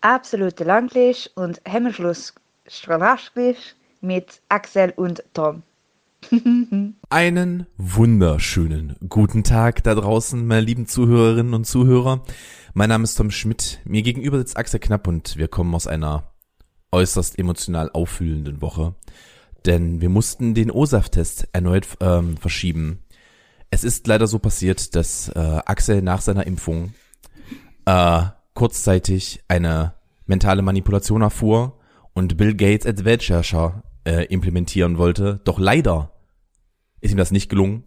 absolute Langlisch und Hemmschluss Stranaschlisch mit Axel und Tom. Einen wunderschönen guten Tag da draußen, meine lieben Zuhörerinnen und Zuhörer. Mein Name ist Tom Schmidt. Mir gegenüber sitzt Axel Knapp und wir kommen aus einer äußerst emotional auffühlenden Woche. Denn wir mussten den OSAF-Test erneut ähm, verschieben. Es ist leider so passiert, dass äh, Axel nach seiner Impfung äh, kurzzeitig eine mentale Manipulation erfuhr und Bill Gates als Weltherrscher äh, implementieren wollte. Doch leider ist ihm das nicht gelungen.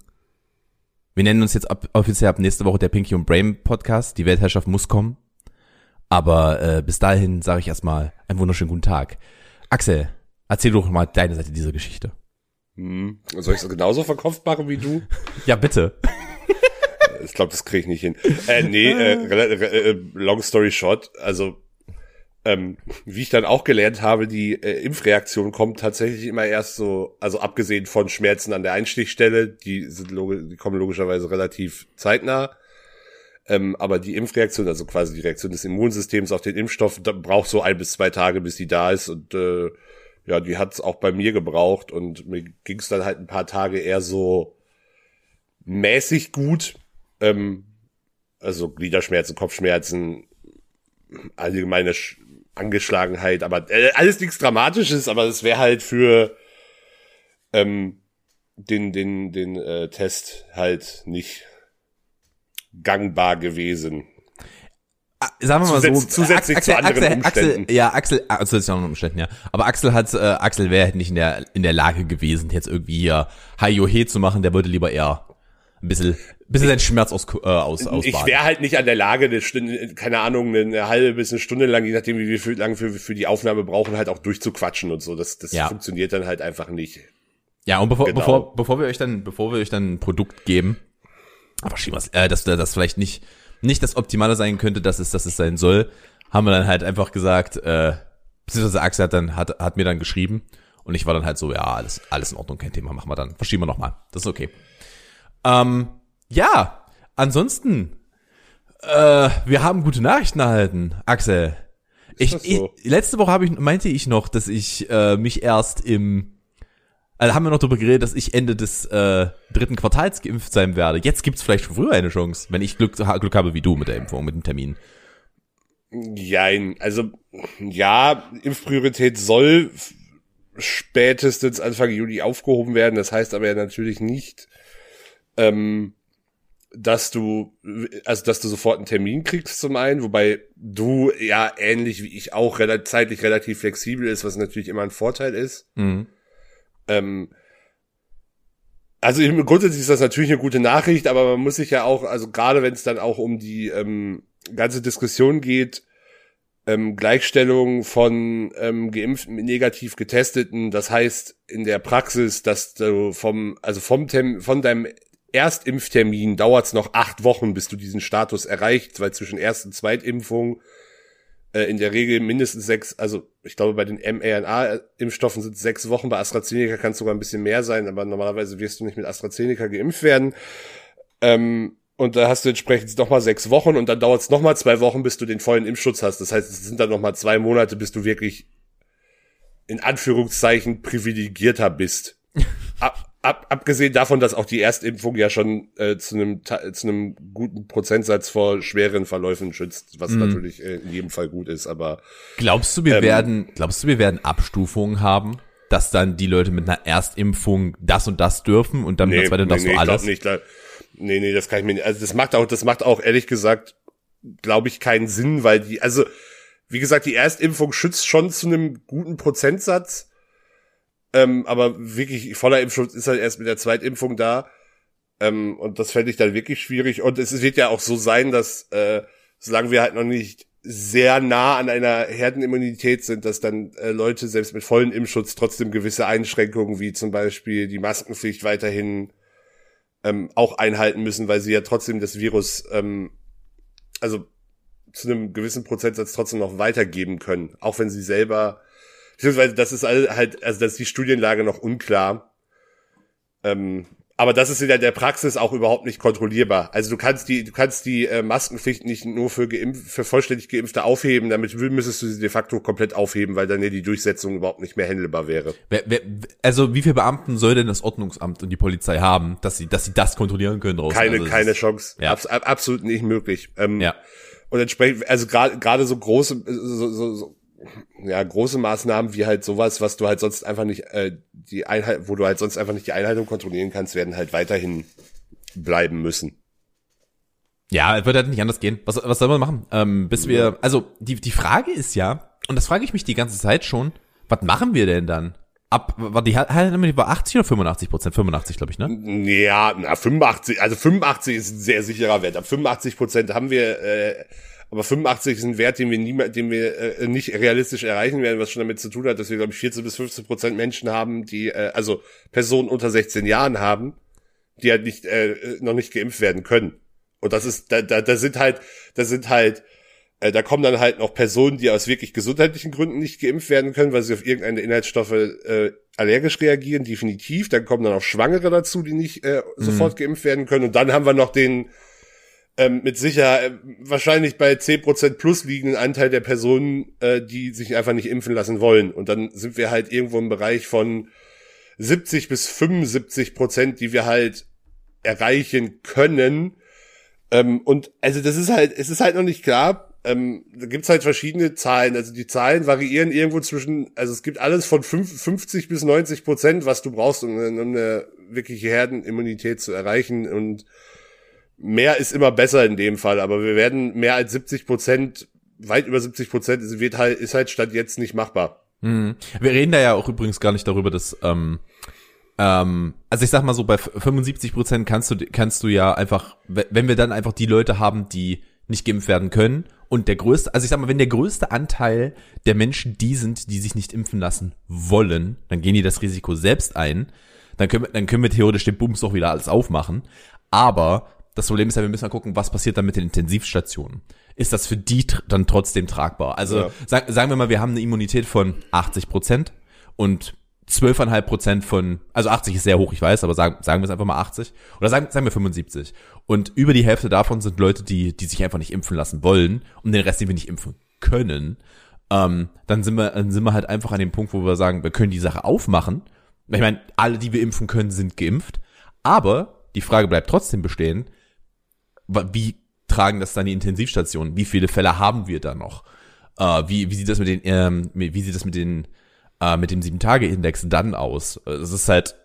Wir nennen uns jetzt ab, offiziell ab nächste Woche der Pinky und Brain Podcast. Die Weltherrschaft muss kommen. Aber äh, bis dahin sage ich erstmal einen wunderschönen guten Tag. Axel, erzähl doch mal deine Seite dieser Geschichte. Hm. Soll ich es genauso verkauft machen wie du? ja, bitte. ich glaube, das kriege ich nicht hin. Äh, nee, äh, äh, long story short, also ähm, wie ich dann auch gelernt habe, die äh, Impfreaktion kommt tatsächlich immer erst so, also abgesehen von Schmerzen an der Einstichstelle, die sind die kommen logischerweise relativ zeitnah. Ähm, aber die Impfreaktion, also quasi die Reaktion des Immunsystems auf den Impfstoff, da braucht so ein bis zwei Tage, bis die da ist. Und äh, ja, die hat es auch bei mir gebraucht und mir ging es dann halt ein paar Tage eher so mäßig gut. Ähm, also Gliederschmerzen, Kopfschmerzen, allgemeine Sch Angeschlagenheit, aber äh, alles nichts Dramatisches, aber es wäre halt für ähm, den den den äh, Test halt nicht gangbar gewesen. Ah, sagen wir mal Zusätz so, zusätzlich Axel, zu anderen Axel, Umständen. Axel, ja, Axel, ah, zusätzlich zu anderen Umständen, ja. Aber Axel hat, äh, Axel wäre halt nicht in der, in der Lage gewesen, jetzt irgendwie hier Hi-Yo-He zu machen, der würde lieber eher ein bisschen, ein bisschen seinen Schmerz aus, äh, aus, ausbaden. Ich wäre halt nicht an der Lage, eine Stunde, keine Ahnung, eine halbe bis eine Stunde lang, je nachdem, wie wir für, lang für, für die Aufnahme brauchen, halt auch durchzuquatschen und so. Das, das Ja. funktioniert dann halt einfach nicht. Ja, und bevor, Genau. bevor, bevor wir euch dann, bevor wir euch dann ein Produkt geben, aber schieben wir's, äh, dass das vielleicht nicht, nicht das Optimale sein könnte, dass es, dass es sein soll, haben wir dann halt einfach gesagt, äh, beziehungsweise Axel hat dann, hat, hat mir dann geschrieben und ich war dann halt so, ja, alles, alles in Ordnung, kein Thema, machen wir dann, verschieben wir nochmal. Das ist okay. Ähm, ja, ansonsten, äh, wir haben gute Nachrichten erhalten, Axel. Ich, so? ich, letzte Woche habe ich, meinte ich noch, dass ich äh, mich erst im also haben wir noch darüber geredet, dass ich Ende des äh, dritten Quartals geimpft sein werde. Jetzt gibt's vielleicht schon früher eine Chance, wenn ich Glück, Glück habe wie du mit der Impfung, mit dem Termin. Jein. Also, ja, Impfpriorität soll spätestens Anfang Juli aufgehoben werden. Das heißt aber ja natürlich nicht, ähm, dass du, also dass du sofort einen Termin kriegst zum einen, wobei du ja ähnlich wie ich auch rela zeitlich relativ flexibel ist, was natürlich immer ein Vorteil ist. Mhm. Ähm, also im- grundsätzlich ist das natürlich eine gute Nachricht, aber man muss sich ja auch, also gerade wenn es dann auch um die ähm, ganze Diskussion geht, ähm, Gleichstellung von ähm, geimpften mit negativ getesteten, das heißt in der Praxis, dass du vom, also vom Tem von deinem Erstimpftermin dauert es noch acht Wochen, bis du diesen Status erreicht, weil zwischen Erst- und Zweitimpfung äh, in der Regel mindestens sechs, also ich glaube bei den mRNA-Impfstoffen sind es sechs Wochen, bei AstraZeneca kann es sogar ein bisschen mehr sein, aber normalerweise wirst du nicht mit AstraZeneca geimpft werden. Ähm, und da hast du entsprechend nochmal sechs Wochen und dann dauert es nochmal zwei Wochen, bis du den vollen Impfschutz hast. Das heißt, es sind dann nochmal zwei Monate, bis du wirklich in Anführungszeichen privilegierter bist. Ab, ab, abgesehen davon, dass auch die Erstimpfung ja schon äh, zu einem zu einem guten Prozentsatz vor schweren Verläufen schützt, was natürlich äh, in jedem Fall gut ist, aber Glaubst du, wir Ähm, werden, glaubst du, wir werden Abstufungen haben, dass dann die Leute mit einer Erstimpfung das und das dürfen und dann mit einer zweiten darfst du ich alles? nicht. Da, nee, nee, das kann ich mir nicht. Also das macht auch, das macht auch ehrlich gesagt, glaube ich, keinen Sinn, weil die, also wie gesagt, die Erstimpfung schützt schon zu einem guten Prozentsatz. Ähm, aber wirklich voller Impfschutz ist halt erst mit der Zweitimpfung da. Ähm, und das fände ich dann wirklich schwierig. Und es wird ja auch so sein, dass äh, solange wir halt noch nicht sehr nah an einer Herdenimmunität sind, dass dann äh, Leute selbst mit vollen Impfschutz trotzdem gewisse Einschränkungen wie zum Beispiel die Maskenpflicht weiterhin ähm, auch einhalten müssen, weil sie ja trotzdem das Virus ähm, also zu einem gewissen Prozentsatz trotzdem noch weitergeben können, auch wenn sie selber beziehungsweise das ist halt also das ist die Studienlage noch unklar. Ähm, aber das ist in der Praxis auch überhaupt nicht kontrollierbar. Also du kannst die, du kannst die äh, Maskenpflicht nicht nur für, geimpf, für vollständig Geimpfte aufheben, damit müsstest du sie de facto komplett aufheben, weil dann ja die Durchsetzung überhaupt nicht mehr handelbar wäre. Wer, wer, also wie viele Beamten soll denn das Ordnungsamt und die Polizei haben, dass sie, dass sie das kontrollieren können draußen? Keine, also keine Chance. Ja. Abs absolut nicht möglich. Ähm, Ja. Und entsprechend, also gerade gerade so große, so, so, so, ja, große Maßnahmen wie halt sowas, was du halt sonst einfach nicht, äh, die Einheit, wo du halt sonst einfach nicht die Einhaltung kontrollieren kannst, werden halt weiterhin bleiben müssen. Ja, es wird halt nicht anders gehen. Was, was soll man machen? Ähm, bis wir, also die, die Frage ist ja, und das frage ich mich die ganze Zeit schon, was machen wir denn dann? Ab, war die halt war 80 oder 85 Prozent? 85, glaube ich, ne? Ja, na, 85, also 85 ist ein sehr sicherer Wert. Ab 85 Prozent haben wir, äh, aber 85 ist ein Wert, den wir niemand, den wir äh, nicht realistisch erreichen werden, was schon damit zu tun hat, dass wir, glaube ich, 14 bis 15 Prozent Menschen haben, die, äh, also Personen unter 16 Jahren haben, die halt nicht, äh, noch nicht geimpft werden können. Und das ist, da, da, da sind halt, da sind halt, äh, da kommen dann halt noch Personen, die aus wirklich gesundheitlichen Gründen nicht geimpft werden können, weil sie auf irgendeine Inhaltsstoffe äh, allergisch reagieren, definitiv. Dann kommen dann auch Schwangere dazu, die nicht äh, sofort geimpft werden können. Und dann haben wir noch den ähm, mit sicher äh, wahrscheinlich bei 10% plus liegenden Anteil der Personen, äh, die sich einfach nicht impfen lassen wollen. Und dann sind wir halt irgendwo im Bereich von 70 bis 75 Prozent, die wir halt erreichen können. Ähm, und also das ist halt, es ist halt noch nicht klar. Ähm, da gibt's halt verschiedene Zahlen. Also die Zahlen variieren irgendwo zwischen, also es gibt alles von 5, 50 bis 90 Prozent, was du brauchst, um, um eine wirkliche Herdenimmunität zu erreichen. Und mehr ist immer besser in dem Fall. Aber wir werden mehr als 70 Prozent, weit über 70 Prozent, ist, wird halt, ist halt statt jetzt nicht machbar. Mhm. Wir reden da ja auch übrigens gar nicht darüber, dass, ähm, ähm, also ich sag mal so, bei 75 Prozent kannst du, kannst du ja einfach, wenn wir dann einfach die Leute haben, die nicht geimpft werden können und der größte, also ich sag mal, wenn der größte Anteil der Menschen die sind, die sich nicht impfen lassen wollen, dann gehen die das Risiko selbst ein, dann können wir, dann können wir theoretisch den Bums auch wieder alles aufmachen, aber das Problem ist ja, wir müssen mal gucken, was passiert dann mit den Intensivstationen. Ist das für die dann trotzdem tragbar? Also Ja. sag, sagen wir mal, wir haben eine Immunität von 80 Prozent und 12,5 Prozent von, also 80 ist sehr hoch, ich weiß, aber sagen, sagen wir es einfach mal 80 oder sagen, sagen wir 75. Und über die Hälfte davon sind Leute, die, die sich einfach nicht impfen lassen wollen und den Rest, den wir nicht impfen können. Ähm, dann sind wir, dann sind wir halt einfach an dem Punkt, wo wir sagen, wir können die Sache aufmachen. Ich meine, alle, die wir impfen können, sind geimpft. Aber die Frage bleibt trotzdem bestehen, wie tragen das dann die Intensivstationen? Wie viele Fälle haben wir da noch? Äh, wie, wie sieht das mit den, ähm, wie sieht das mit den, äh, mit dem Sieben-Tage-Index dann aus? Äh, Es ist halt,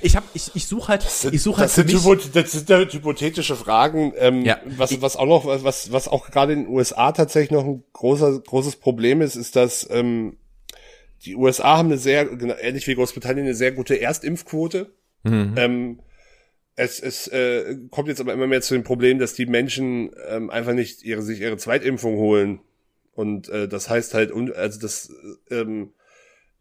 ich hab, ich, ich suche halt, ich suche halt das, sind mich, hypo- das sind ja hypothetische Fragen. Ähm, Ja. was, was auch noch, was, was auch gerade in den USA tatsächlich noch ein großer, großes Problem ist, ist, dass ähm, die USA haben eine sehr, genau, ähnlich wie Großbritannien, eine sehr gute Erstimpfquote. Mhm. Ähm, es es äh, kommt jetzt aber immer mehr zu dem Problem, dass die Menschen ähm, einfach nicht ihre, sich ihre Zweitimpfung holen. Und äh, das heißt halt, un- also das ähm,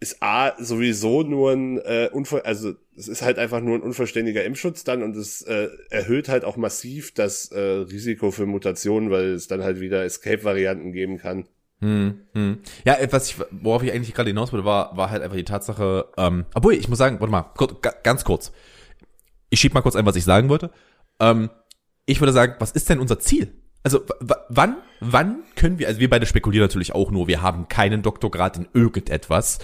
ist A sowieso nur ein äh, Unver also es ist halt einfach nur ein unvollständiger Impfschutz dann und es äh, erhöht halt auch massiv das äh, Risiko für Mutationen, weil es dann halt wieder Escape-Varianten geben kann. Hm, hm. Ja, äh, was ich, worauf ich eigentlich gerade hinaus wollte, war, war halt einfach die Tatsache, ähm, obwohl, ich muss sagen, warte mal, kurz, ga, ganz kurz. Ich schieb mal kurz ein, was ich sagen wollte. Ähm, ich würde sagen, was ist denn unser Ziel? Also, wann, wann können wir, also wir beide spekulieren natürlich auch nur, wir haben keinen Doktorgrad in irgendetwas.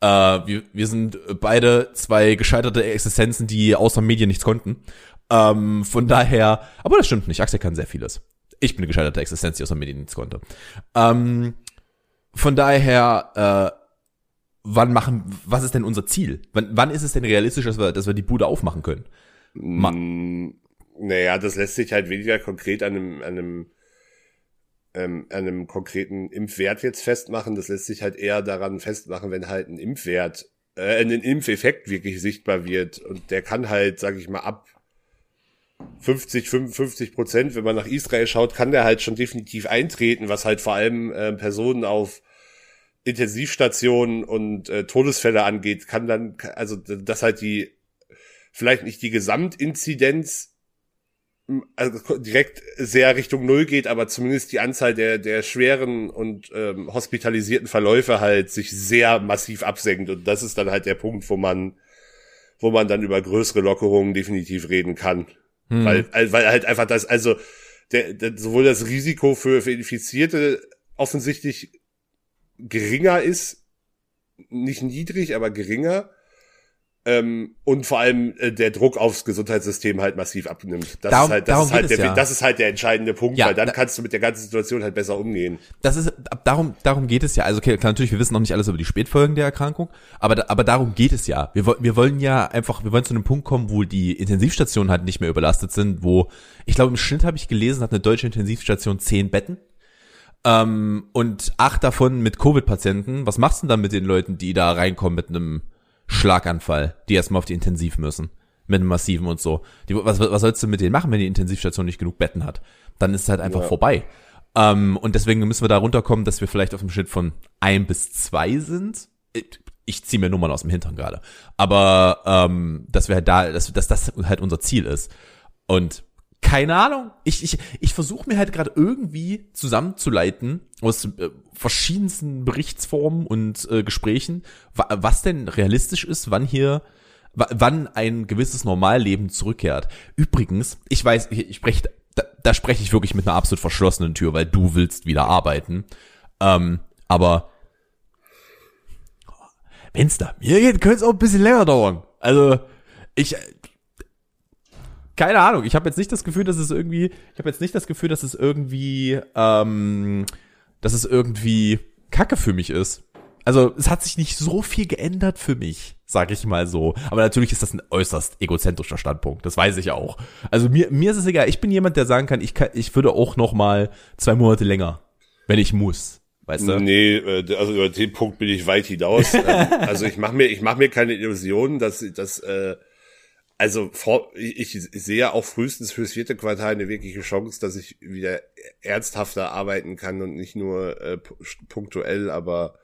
Äh, wir, wir sind beide zwei gescheiterte Existenzen, die außer Medien nichts konnten. Ähm, von daher, aber das stimmt nicht, Axel kann sehr vieles. Ich bin eine gescheiterte Existenz, die außer Medien nichts konnte. Ähm, von daher, äh, wann machen, was ist denn unser Ziel? Wann, wann ist es denn realistisch, dass wir, dass wir die Bude aufmachen können? Ma Mm, naja, das lässt sich halt weniger konkret an einem, an einem, ähm, an einem konkreten Impfwert jetzt festmachen. Das lässt sich halt eher daran festmachen, wenn halt ein Impfwert, äh, ein Impfeffekt wirklich sichtbar wird. Und der kann halt, sag ich mal, ab 50, 55 Prozent, wenn man nach Israel schaut, kann der halt schon definitiv eintreten, was halt vor allem äh, Personen auf Intensivstationen und äh, Todesfälle angeht, kann dann, also dass halt die vielleicht nicht die Gesamtinzidenz also direkt sehr Richtung Null geht, aber zumindest die Anzahl der, der schweren und ähm, hospitalisierten Verläufe halt sich sehr massiv absenkt. Und das ist dann halt der Punkt, wo man, wo man dann über größere Lockerungen definitiv reden kann. Hm. Weil, weil halt einfach das, also der, der, sowohl das Risiko für, für Infizierte offensichtlich geringer ist, nicht niedrig, aber geringer, ähm, und vor allem äh, der Druck aufs Gesundheitssystem halt massiv abnimmt. Das darum, ist halt, das ist halt der, ja. das ist halt der entscheidende Punkt, ja, weil dann da, kannst du mit der ganzen Situation halt besser umgehen. Das ist, darum, darum geht es ja. Also okay, klar, natürlich, wir wissen noch nicht alles über die Spätfolgen der Erkrankung, aber, aber darum geht es ja. Wir, wir wollen ja einfach, wir wollen zu einem Punkt kommen, wo die Intensivstationen halt nicht mehr überlastet sind, wo, ich glaube, im Schnitt habe ich gelesen, hat eine deutsche Intensivstation zehn Betten. Ähm, und acht davon mit Covid-Patienten. Was machst du denn dann mit den Leuten, die da reinkommen mit einem Schlaganfall, die erstmal auf die Intensiv müssen. Mit einem massiven und so. Die, was, was sollst du mit denen machen, wenn die Intensivstation nicht genug Betten hat? Dann ist es halt einfach ja. vorbei. Ähm, und deswegen müssen wir da runterkommen, dass wir vielleicht auf dem Schnitt von ein bis zwei sind. Ich, ziehe mir Nummern aus dem Hintern gerade. Aber ähm, dass wir halt da, dass, dass das halt unser Ziel ist. Und keine Ahnung. Ich, ich, ich versuche mir halt gerade irgendwie zusammenzuleiten aus äh, verschiedensten Berichtsformen und äh, Gesprächen, wa was denn realistisch ist, wann hier wann ein gewisses Normalleben zurückkehrt. Übrigens, ich weiß, ich, ich spreche, da, da spreche ich wirklich mit einer absolut verschlossenen Tür, weil du willst wieder arbeiten. Ähm, aber wenn es da mir geht, könnte es auch ein bisschen länger dauern. Also ich, keine Ahnung, ich habe jetzt nicht das Gefühl, dass es irgendwie, ich habe jetzt nicht das Gefühl, dass es irgendwie, ähm, dass es irgendwie Kacke für mich ist. Also es hat sich nicht so viel geändert für mich, sag ich mal so. Aber natürlich ist das ein äußerst egozentrischer Standpunkt, das weiß ich auch. Also mir, mir ist es egal, ich bin jemand, der sagen kann, ich, kann, ich würde auch noch mal zwei Monate länger, wenn ich muss. Weißt du? Nee, äh, also über den Punkt bin ich weit hinaus. Ähm, also ich mache mir, ich mach mir keine Illusionen, dass, dass äh, also vor, ich, ich sehe auch frühestens fürs vierte Quartal eine wirkliche Chance, dass ich wieder ernsthafter arbeiten kann und nicht nur äh, punktuell, aber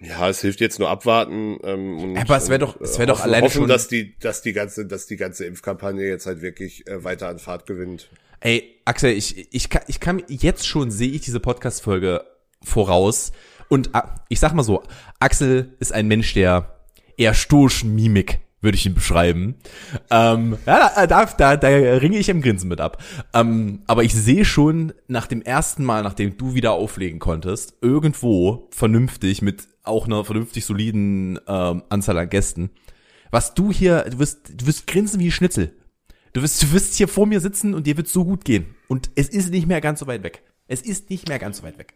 ja, es hilft jetzt nur abwarten. Ähm, aber es wäre doch, es wäre doch hoffen, alleine hoffen, schon, dass die, dass die ganze, dass die ganze Impfkampagne jetzt halt wirklich äh, weiter an Fahrt gewinnt. Ey, Axel, ich, ich kann, ich kann jetzt schon sehe ich diese Podcast-Folge voraus und ah, ich sag mal so, Axel ist ein Mensch, der eher stoischen Mimik würde ich ihn beschreiben. Ähm, ja, da, da, da ringe ich im Grinsen mit ab. Ähm, aber ich sehe schon nach dem ersten Mal, nachdem du wieder auflegen konntest, irgendwo vernünftig mit auch einer vernünftig soliden ähm, Anzahl an Gästen, was du hier, du wirst, du wirst grinsen wie Schnitzel. Du wirst, du wirst hier vor mir sitzen und dir wird so gut gehen. Und es ist nicht mehr ganz so weit weg. Es ist nicht mehr ganz so weit weg.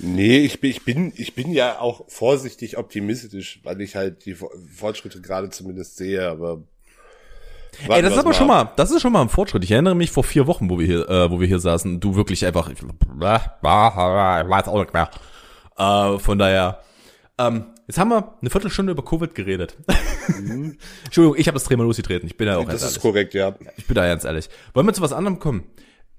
Nee, ich bin, ich bin, ich bin ja auch vorsichtig optimistisch, weil ich halt die Fortschritte gerade zumindest sehe, aber. Ey, das ist aber mal. schon mal, das ist schon mal ein Fortschritt. Ich erinnere mich vor vier Wochen, wo wir hier, äh, wo wir hier saßen, du wirklich einfach, ich weiß auch nicht mehr. Äh, von daher, ähm, jetzt haben wir eine Viertelstunde über Covid geredet. Mhm. Entschuldigung, ich habe das Thema losgetreten. Ich bin ja auch das ganz ehrlich. Das ist korrekt, ja. Ich bin da ganz ehrlich. Wollen wir zu was anderem kommen?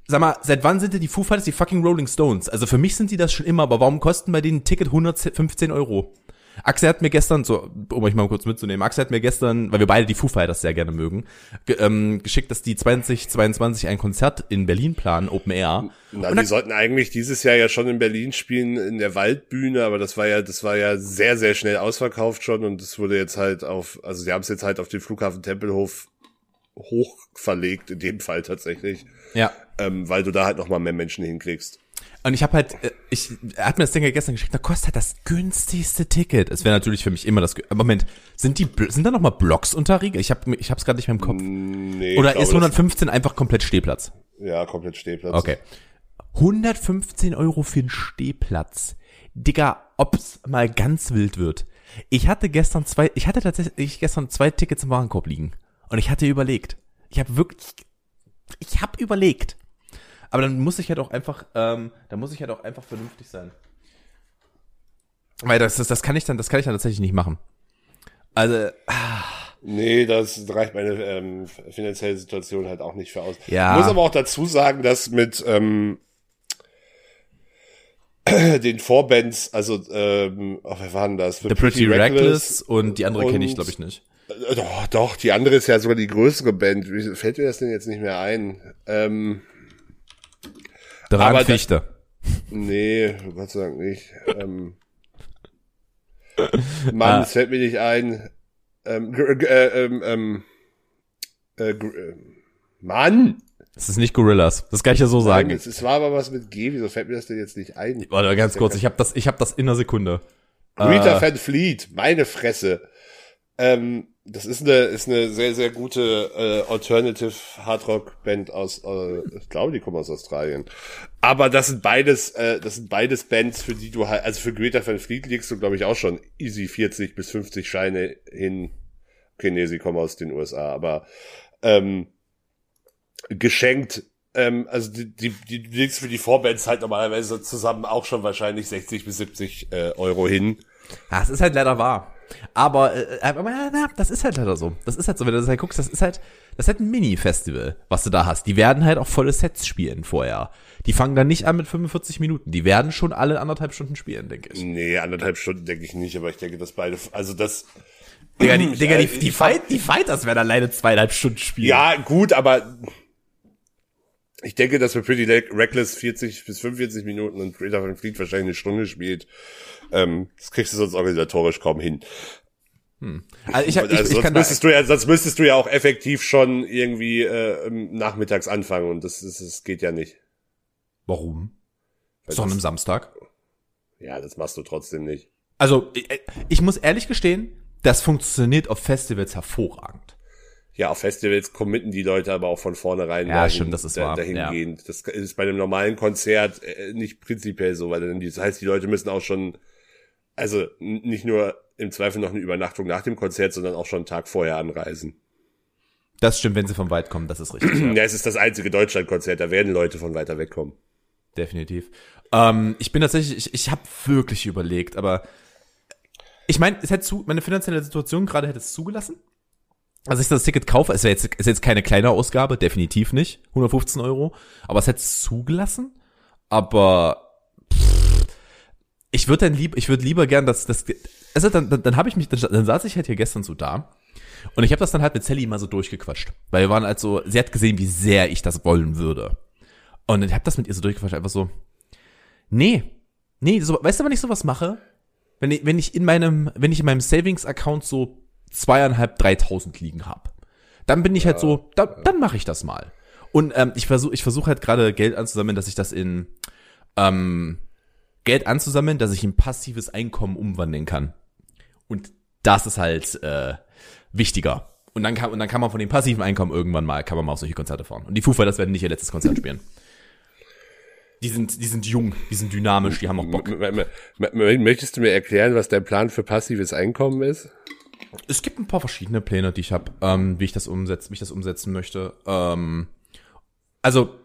Sag mal, seit wann sind denn die Foo Fighters die fucking Rolling Stones? Also für mich sind die das schon immer, aber warum kosten bei denen ein Ticket 115 Euro? Axel hat mir gestern, so, um euch mal kurz mitzunehmen, Axel hat mir gestern, weil wir beide die Foo Fighters sehr gerne mögen, ge ähm, geschickt, dass die 2022 ein Konzert in Berlin planen, Open Air. Na, Und die sollten eigentlich dieses Jahr ja schon in Berlin spielen, in der Waldbühne, aber das war ja, das war ja sehr, sehr schnell ausverkauft schon und es wurde jetzt halt auf, also sie haben es jetzt halt auf den Flughafen Tempelhof hoch verlegt, in dem Fall tatsächlich. Ja. Ähm, weil du da halt nochmal mehr Menschen hinkriegst. Und ich habe halt, äh, ich, er hat mir das Ding ja gestern geschickt, da kostet halt das günstigste Ticket. Es wäre natürlich für mich immer das. Moment, sind die, sind da noch mal Blocks unterriegelt? Ich habe, ich hab's gerade nicht mehr im Kopf. Nee, Oder ist 115 einfach komplett Stehplatz? Ja, komplett Stehplatz. Okay. 115 Euro für einen Stehplatz. Digga, ob's mal ganz wild wird. Ich hatte gestern zwei, ich hatte tatsächlich gestern zwei Tickets im Warenkorb liegen. Und ich hatte überlegt. Ich habe wirklich, ich habe überlegt. Aber dann muss ich halt auch einfach, ähm, dann muss ich halt auch einfach vernünftig sein. Weil das, das, das kann ich dann, das kann ich dann tatsächlich nicht machen. Also. Ah. Nee, das reicht meine ähm, finanzielle Situation halt auch nicht für aus. Ja. Ich muss aber auch dazu sagen, dass mit ähm, den Vorbands, also ähm, oh, wer waren das? The Pretty, Pretty Reckless, Reckless und die andere kenne ich, glaube ich, nicht. Äh, doch, doch, die andere ist ja sogar die größere Band. Wie fällt mir das denn jetzt nicht mehr ein? Ähm, Dragfichte. Nee, Gott sei Dank nicht. Ähm, Mann, ah. es fällt mir nicht ein. ähm, äh, ähm, ähm, äh, äh, Mann! Es ist nicht Gorillas. Das kann ich ja so sagen. Nein, es war aber was mit G. Wieso fällt mir das denn jetzt nicht ein? Warte, ganz kurz. Ich habe das, ich habe das in einer Sekunde. Greta äh, Van Fleet, meine Fresse. Ähm, das ist eine, ist eine sehr, sehr gute äh, Alternative Hardrock Band aus, äh, ich glaube, die kommen aus Australien. Aber das sind beides, äh, das sind beides Bands, für die du halt, also für Greta Van Fleet legst du, glaube ich, auch schon easy 40 bis 50 Scheine hin. Okay, nee, sie kommen aus den USA, aber ähm, geschenkt ähm, also die, die, die legst für die Vorbands halt normalerweise zusammen auch schon wahrscheinlich 60 bis 70 äh, Euro hin. Ja, es ist halt leider wahr. Aber, äh, das ist halt leider so. Das ist halt so, wenn du das halt guckst, das ist halt, das ist halt ein Mini-Festival, was du da hast. Die werden halt auch volle Sets spielen vorher. Die fangen dann nicht an mit 45 Minuten. Die werden schon alle anderthalb Stunden spielen, denke ich. Nee, anderthalb Stunden denke ich nicht, aber ich denke, dass beide, also das, Digga, die, Digga, die, die, Fight, die Fighters werden alleine zweieinhalb Stunden spielen. Ja, gut, aber ich denke, dass wir Pretty Reckless 40 bis 45 Minuten und Greta Van Fleet wahrscheinlich eine Stunde spielt. Ähm, das kriegst du sonst organisatorisch kaum hin. Hm. Also ich, hab, ich, also ich sonst, müsstest du ja, sonst müsstest du ja auch effektiv schon irgendwie äh, nachmittags anfangen und das, das, das geht ja nicht. Warum? Weil Sonn am Samstag? Ja, das machst du trotzdem nicht. Also, ich, ich muss ehrlich gestehen, das funktioniert auf Festivals hervorragend. Ja, auf Festivals committen die Leute aber auch von vornherein ja, dahin, stimmt, das ist wahr. dahingehend. Ja. Das ist bei einem normalen Konzert äh, nicht prinzipiell so, weil dann das heißt, die Leute müssen auch schon, also nicht nur im Zweifel noch eine Übernachtung nach dem Konzert, sondern auch schon einen Tag vorher anreisen. Das stimmt, wenn sie von weit kommen, das ist richtig. ja. ja, es ist das einzige Deutschlandkonzert, da werden Leute von weiter weg kommen. Definitiv. Ähm, ich bin tatsächlich, ich, ich habe wirklich überlegt, aber ich meine, es hätte zu, meine finanzielle Situation gerade hätte es zugelassen. Also ich das Ticket kaufe, ist jetzt, ist jetzt keine kleine Ausgabe, definitiv nicht, 115 Euro, aber es hätte es zugelassen, aber pff, ich würde dann lieb, ich würde lieber gern, dass das, also dann, dann, dann habe ich mich, dann, dann saß ich halt hier gestern so da. Und ich habe das dann halt mit Sally mal so durchgequatscht, weil wir waren halt so, sie hat gesehen, wie sehr ich das wollen würde. Und ich habe das mit ihr so durchgequatscht, einfach so, nee, nee, so, weißt du, wenn ich sowas mache, wenn ich, wenn ich in meinem, wenn ich in meinem Savings-Account so zweieinhalb, dreitausend liegen habe. Dann bin ich halt so, da, dann mache ich das mal. Und ähm, ich versuche ich versuche halt gerade Geld anzusammeln, dass ich das in ähm, Geld anzusammeln, dass ich in passives Einkommen umwandeln kann. Und das ist halt äh, wichtiger. Und dann kann und dann kann man von dem passiven Einkommen irgendwann mal kann man mal auf solche Konzerte fahren. Und die Foo Fighters werden nicht ihr letztes Konzert spielen. Die sind, die sind jung, die sind dynamisch, die haben auch Bock. Möchtest du mir erklären, was dein Plan für passives Einkommen ist? Es gibt ein paar verschiedene Pläne, die ich habe, ähm, wie ich das umsetze, wie ich das umsetzen möchte. Ähm, also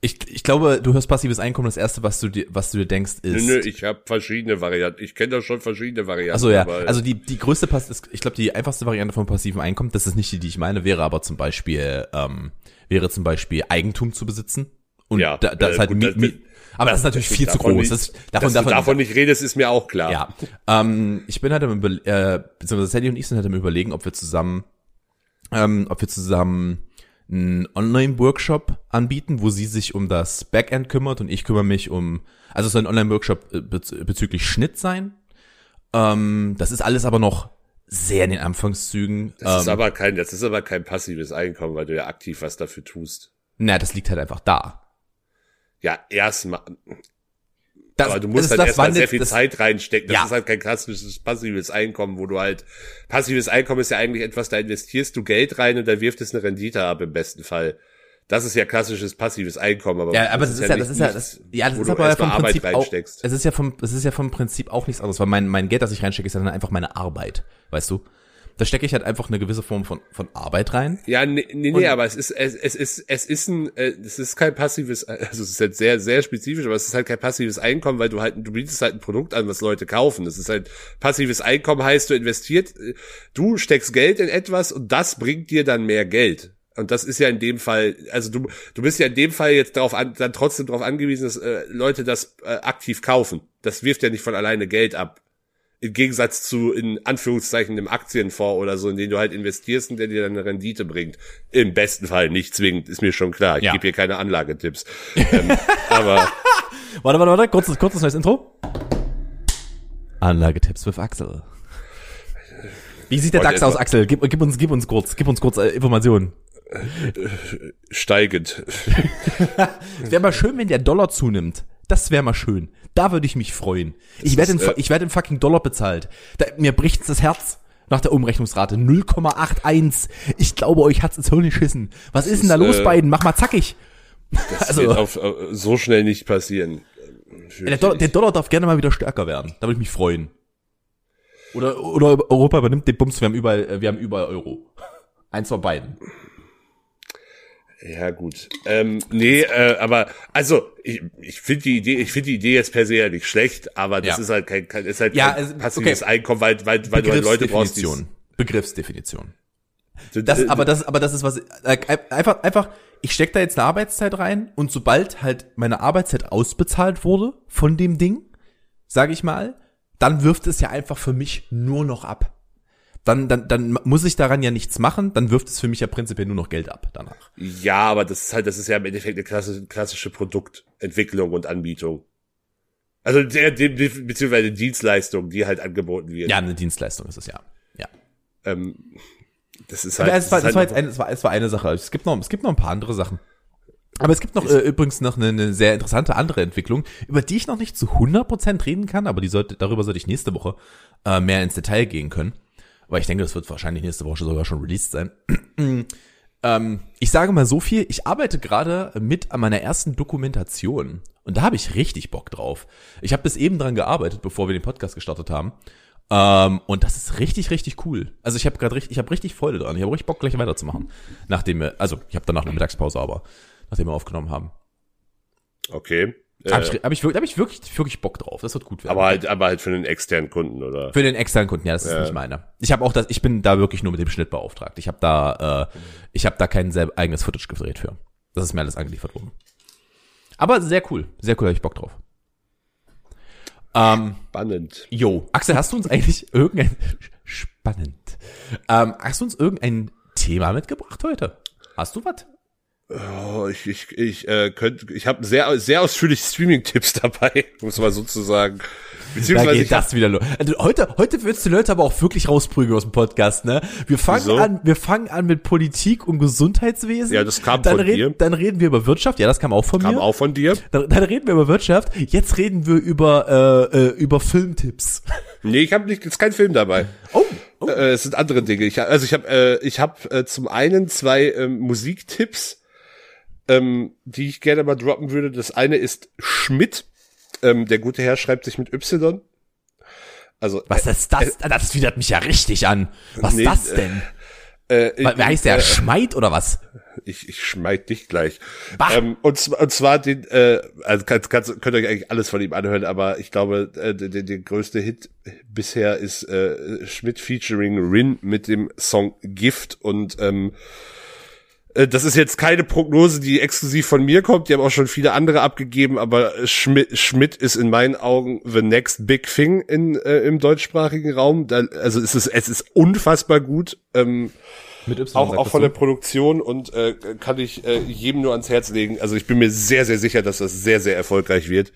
ich, ich glaube, du hörst passives Einkommen. Das erste, was du dir, was du dir denkst, ist. Nö, nö ich habe verschiedene Varianten. Ich kenne da schon verschiedene Varianten. Also ja, also die die größte Pass ist, ich glaube, die einfachste Variante von passivem Einkommen. Das ist nicht die, die ich meine. Wäre aber zum Beispiel ähm, wäre zum Beispiel Eigentum zu besitzen. Und ja, da, das äh, halt gut, Mi Mi aber das ist natürlich viel zu groß. Nicht, das, davon, dass davon, du davon nicht redest, ist mir auch klar. Ja. Ähm, ich bin halt im Über äh, beziehungsweise Sally und ich sind halt im Überlegen, ob wir zusammen, ähm, ob wir zusammen einen Online-Workshop anbieten, wo sie sich um das Backend kümmert und ich kümmere mich um, also es soll ein Online-Workshop äh, bezüglich Schnitt sein. Ähm, das ist alles aber noch sehr in den Anfangszügen. Das ähm, ist aber kein, das ist aber kein passives Einkommen, weil du ja aktiv was dafür tust. Na, das liegt halt einfach da ja erstmal. Das, aber du musst halt erstmal sehr viel Zeit reinstecken. Das ja. ist halt kein klassisches passives Einkommen, wo du halt, passives Einkommen ist ja eigentlich etwas, da investierst du Geld rein und da wirft es eine Rendite ab im besten Fall. Das ist ja klassisches passives Einkommen, aber ja, aber das, ist ja, das ist ja, das, ja, das ist aber vom Prinzip auch, es ist ja vom, es ist ja vom Prinzip auch nichts anderes, weil mein, mein Geld, das ich reinstecke, ist ja dann einfach meine Arbeit, weißt du? Da stecke ich halt einfach eine gewisse Form von, von Arbeit rein. Ja, nee, nee, nee aber es ist, es, es ist, es ist ein, äh, es ist kein passives, also es ist halt sehr, sehr spezifisch, aber es ist halt kein passives Einkommen, weil du halt, du bietest halt ein Produkt an, was Leute kaufen. Das ist halt, passives Einkommen heißt, du investiert, du steckst Geld in etwas und das bringt dir dann mehr Geld. Und das ist ja in dem Fall, also du, du bist ja in dem Fall jetzt darauf an, dann trotzdem darauf angewiesen, dass äh, Leute das äh, aktiv kaufen. Das wirft ja nicht von alleine Geld ab. Im Gegensatz zu, in Anführungszeichen, einem Aktienfonds oder so, in den du halt investierst und der dir dann eine Rendite bringt. Im besten Fall, nicht zwingend, ist mir schon klar. Ich ja. gebe hier keine Anlagetipps. ähm, aber. Warte, warte, warte, kurzes, kurzes neues Intro. Anlagetipps with Axel. Wie sieht der DAX aus, Axel? Gib, gib uns, gib uns kurz, gib uns kurz äh, Informationen. Steigend. Es wäre mal schön, wenn der Dollar zunimmt. Das wäre mal schön. Da würde ich mich freuen. Ich werde in, äh, ich werde in fucking Dollar bezahlt. Da, mir bricht's das Herz nach der Umrechnungsrate. 0,81. Ich glaube, euch hat's ins Hirn geschissen. Was ist denn da los, äh, beiden? Mach mal zackig. Das Also- wird auf, äh, so schnell nicht passieren. Der Dollar, der Dollar darf gerne mal wieder stärker werden. Da würde ich mich freuen. Oder, oder Europa übernimmt den Bums. Wir haben überall, äh, wir haben überall Euro. Eins von beiden. Ja, gut. Ähm, nee, äh, aber also ich, ich finde die Idee, ich finde die Idee jetzt per se ja nicht schlecht, aber das Ja. ist halt kein, kein ist halt Ja, kein passives okay. Einkommen, weil, weil, weil du halt Leute brauchst, Begriffsdefinition. Begriffsdefinition. das, aber das, aber das ist was, einfach, einfach, ich steck da jetzt eine Arbeitszeit rein und sobald halt meine Arbeitszeit ausbezahlt wurde von dem Ding, sage ich mal, dann wirft es ja einfach für mich nur noch ab. Dann, dann, dann muss ich daran ja nichts machen, dann wirft es für mich ja prinzipiell nur noch Geld ab danach. ja, aber das ist halt, das ist ja im Endeffekt eine klassische, klassische Produktentwicklung und Anbietung. Also der, der, beziehungsweise Dienstleistung, die halt angeboten wird. Ja, eine Dienstleistung ist es ja. Ja. Ähm, das ist halt. Es war, das das war ist jetzt halt eine, es war, es war eine Sache. Es gibt noch, es gibt noch ein paar andere Sachen. Aber es gibt noch äh, übrigens noch eine, eine sehr interessante andere Entwicklung, über die ich noch nicht zu 100% reden kann, aber die sollte, darüber sollte ich nächste Woche äh, mehr ins Detail gehen können. Weil ich denke, das wird wahrscheinlich nächste Woche sogar schon released sein. ähm, ich sage mal so viel, ich arbeite gerade mit an meiner ersten Dokumentation. Und da habe ich richtig Bock drauf. Ich habe bis eben dran gearbeitet, bevor wir den Podcast gestartet haben. Ähm, und das ist richtig, richtig cool. Also ich habe gerade richtig, ich habe richtig Freude dran. Ich habe richtig Bock, gleich weiterzumachen. Nachdem wir, also ich habe danach eine Mittagspause, aber nachdem wir aufgenommen haben. okay. Habe Äh, ich, hab ich, wirklich, hab ich wirklich, wirklich Bock drauf. Das wird gut werden. aber halt, aber halt für einen externen Kunden, oder? Für den externen Kunden, ja, das ist Ja. nicht meiner. Ich habe auch das, ich bin da wirklich nur mit dem Schnitt beauftragt. Ich habe da, äh, ich habe da kein selb eigenes Footage gedreht für. Das ist mir alles angeliefert worden. Aber sehr cool, sehr cool, habe ich Bock drauf. Ähm, Spannend. jo, Axel, hast du uns eigentlich irgendein spannend? Ähm, hast du uns irgendein Thema mitgebracht heute? Hast du was? Oh, ich, ich, ich äh, könnte, ich habe sehr, sehr ausführlich Streaming-Tipps dabei, muss man sozusagen. Da Beziehungsweise geht ich hab, das wieder los. Also heute, heute willst du die Leute aber auch wirklich rausprügeln aus dem Podcast, ne? Wir fangen Wieso? an, wir fangen an mit Politik und Gesundheitswesen. Ja, das kam dann von reden, dir. Dann reden wir über Wirtschaft. Ja, das kam auch von kam mir. auch von dir. Dann, dann reden wir über Wirtschaft. Jetzt reden wir über, äh, äh, über Filmtipps. Nee, ich habe nicht, ist kein Film dabei. Oh, oh. Äh, es sind andere Dinge. Ich, also ich habe äh, ich hab, äh, zum einen zwei ähm, Musiktipps, ähm, die ich gerne mal droppen würde. Das eine ist Schmidt. Ähm, der gute Herr schreibt sich mit Y. Also Was ist das? Das widert mich ja richtig an. Was Nee, ist das denn? äh, Wer äh, heißt der? äh, Schmeid oder was? Ich, ich schmeid dich gleich. Ähm, und, zwar, und zwar den, äh, also kannst, kannst, könnt ihr euch eigentlich alles von ihm anhören, aber ich glaube, äh, der, der, größte Hit bisher ist äh, Schmidt featuring Rin mit dem Song Gift und ähm, äh, das ist jetzt keine Prognose, die exklusiv von mir kommt. Die haben auch schon viele andere abgegeben, aber Schmidt, Schmidt ist in meinen Augen the next big thing in, äh, im deutschsprachigen Raum. Da, also es ist, es ist unfassbar gut. Ähm, Mit Y. auch, auch von der Produktion und äh, kann ich äh, jedem nur ans Herz legen. Also ich bin mir sehr, sehr sicher, dass das sehr, sehr erfolgreich wird.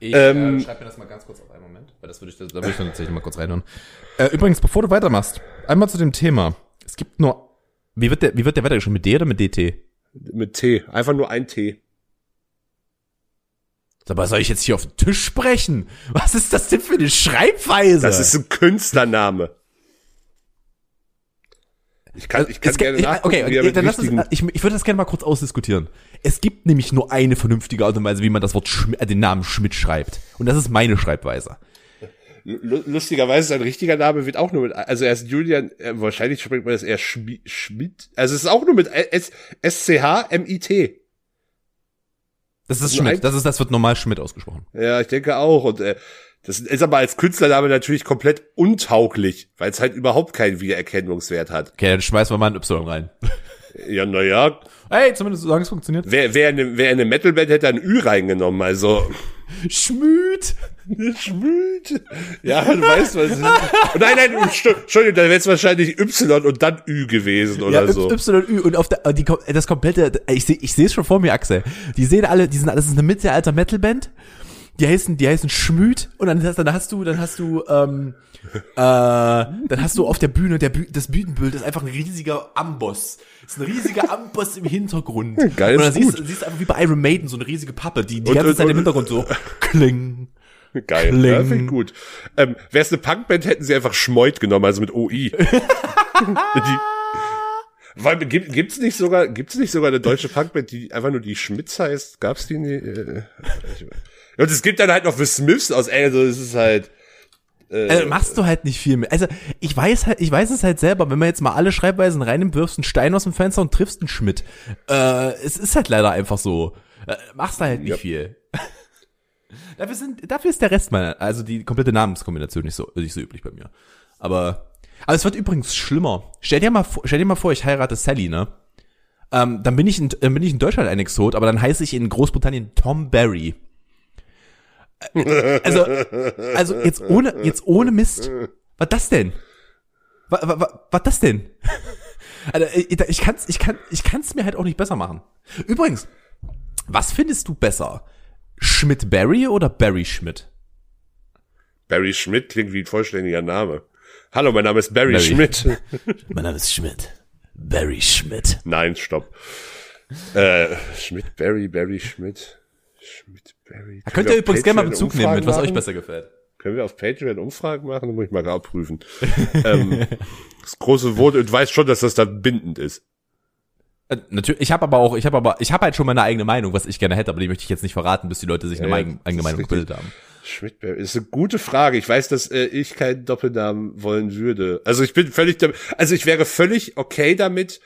Ich Ähm, äh, schreib mir das mal ganz kurz auf einen Moment, weil das würde ich, da würde ich dann tatsächlich mal kurz reinhören. Äh, übrigens, bevor du weitermachst, einmal zu dem Thema. Es gibt nur, wie wird der, wie wird der weitergeschrieben? Mit D oder mit DT? Mit T. Einfach nur ein T. Aber soll ich jetzt hier auf den Tisch sprechen? Was ist das denn für eine Schreibweise? Das ist ein Künstlername. Ich kann, ich kann Es gerne ich- okay, mit dann lass richtigen, ich, ich würde das gerne mal kurz ausdiskutieren. Es gibt nämlich nur eine vernünftige Art und Weise, wie man das Wort Schmi- äh, den Namen Schmidt schreibt. Und das ist meine Schreibweise. Lu- lustigerweise sein richtiger Name wird auch nur mit, also er ist Julian, äh, wahrscheinlich spricht man das eher Schmi, Schmidt, also es ist auch nur mit S, S-C-H-M-I-T. Das ist ein- Schmidt. Das ist, das wird normal Schmidt ausgesprochen. Ja, ich denke auch. Und äh, das ist aber als Künstlername natürlich komplett untauglich, weil es halt überhaupt keinen Wiedererkennungswert hat. Okay, dann schmeißen wir mal ein Y rein. Ja, naja, Hey, zumindest solange es funktioniert. wer, wer, eine, wer eine Metalband hätte ein Ü reingenommen, also Schmüt. Schmüt. Ja, du weißt was. Und nein, nein, Stu- Entschuldigung, dann wäre es wahrscheinlich Y und dann Ü gewesen oder Ja, so. Y und Ü und auf der, die, das komplette, ich sehe ich es schon vor mir, Axel. Die sehen alle, die sind, das ist eine Mittelalter-Metal-Band. die heißen, die heißen Schmüd und dann, dann hast du, dann hast du, ähm, äh, dann hast du auf der Bühne, der Büh das Bühnenbild ist einfach ein riesiger Amboss. Das ist ein riesiger Amboss im Hintergrund. Geil, und dann ist siehst, gut. siehst du einfach wie bei Iron Maiden so eine riesige Pappe, die die Und- ganze und- Zeit im und- Hintergrund so kling. Geil, Kling. ja, finde ich gut. Ähm, Wäre es eine Punkband, hätten sie einfach Schmeut genommen, also mit OI. die, weil, gibt, gibt's nicht sogar, gibt's nicht sogar eine deutsche Punkband, die einfach nur die Schmitz heißt? Gab's die? nie? Äh, und es gibt dann halt noch The Smiths aus England, so es ist halt, Also machst du halt nicht viel mehr. Also ich weiß halt, ich weiß es halt selber, wenn man jetzt mal alle Schreibweisen reinnimmt, wirfst einen Stein aus dem Fenster und triffst einen Schmidt. Äh, es ist halt leider einfach so. Äh, machst du halt nicht Ja. viel. dafür, sind, dafür ist der Rest meiner, also die komplette Namenskombination nicht so, nicht so üblich bei mir. Aber, aber es wird übrigens schlimmer. Stell dir mal vor, stell dir mal vor, ich heirate Sally, ne? Ähm, dann bin ich in, dann bin ich in Deutschland ein Exot, aber dann heiße ich in Großbritannien Tom Barry. Äh, Also, also jetzt ohne, jetzt ohne Mist. Was das denn? Was, was, was das denn? Also, ich, ich kann's, ich kann, ich kann's mir halt auch nicht besser machen. Übrigens, was findest du besser? Schmidt Barry oder Barry Schmidt? Barry Schmidt klingt wie ein vollständiger Name. Hallo, mein Name ist Barry, Barry. Schmidt. Mein Name ist Schmidt. Barry Schmidt. Nein, stopp. Äh, Schmidt, Barry, Barry, Schmidt. Schmidt, Barry. Da könnt ihr übrigens gerne mal Bezug nehmen mit, was euch besser gefällt. Können wir auf Patreon Umfragen machen? Da muss ich mal gerade prüfen. ähm, das große Wort und weiß schon, dass das dann bindend ist. Äh, natürlich, ich habe aber auch, ich habe aber, ich habe halt schon meine eigene Meinung, was ich gerne hätte, aber die möchte ich jetzt nicht verraten, bis die Leute sich eine Ja, eigen- eigene ist Meinung richtig. gebildet haben. Schmidt, Barry, ist eine gute Frage. Ich weiß, dass äh, ich keinen Doppelnamen wollen würde. Also ich bin völlig, also ich wäre völlig okay damit,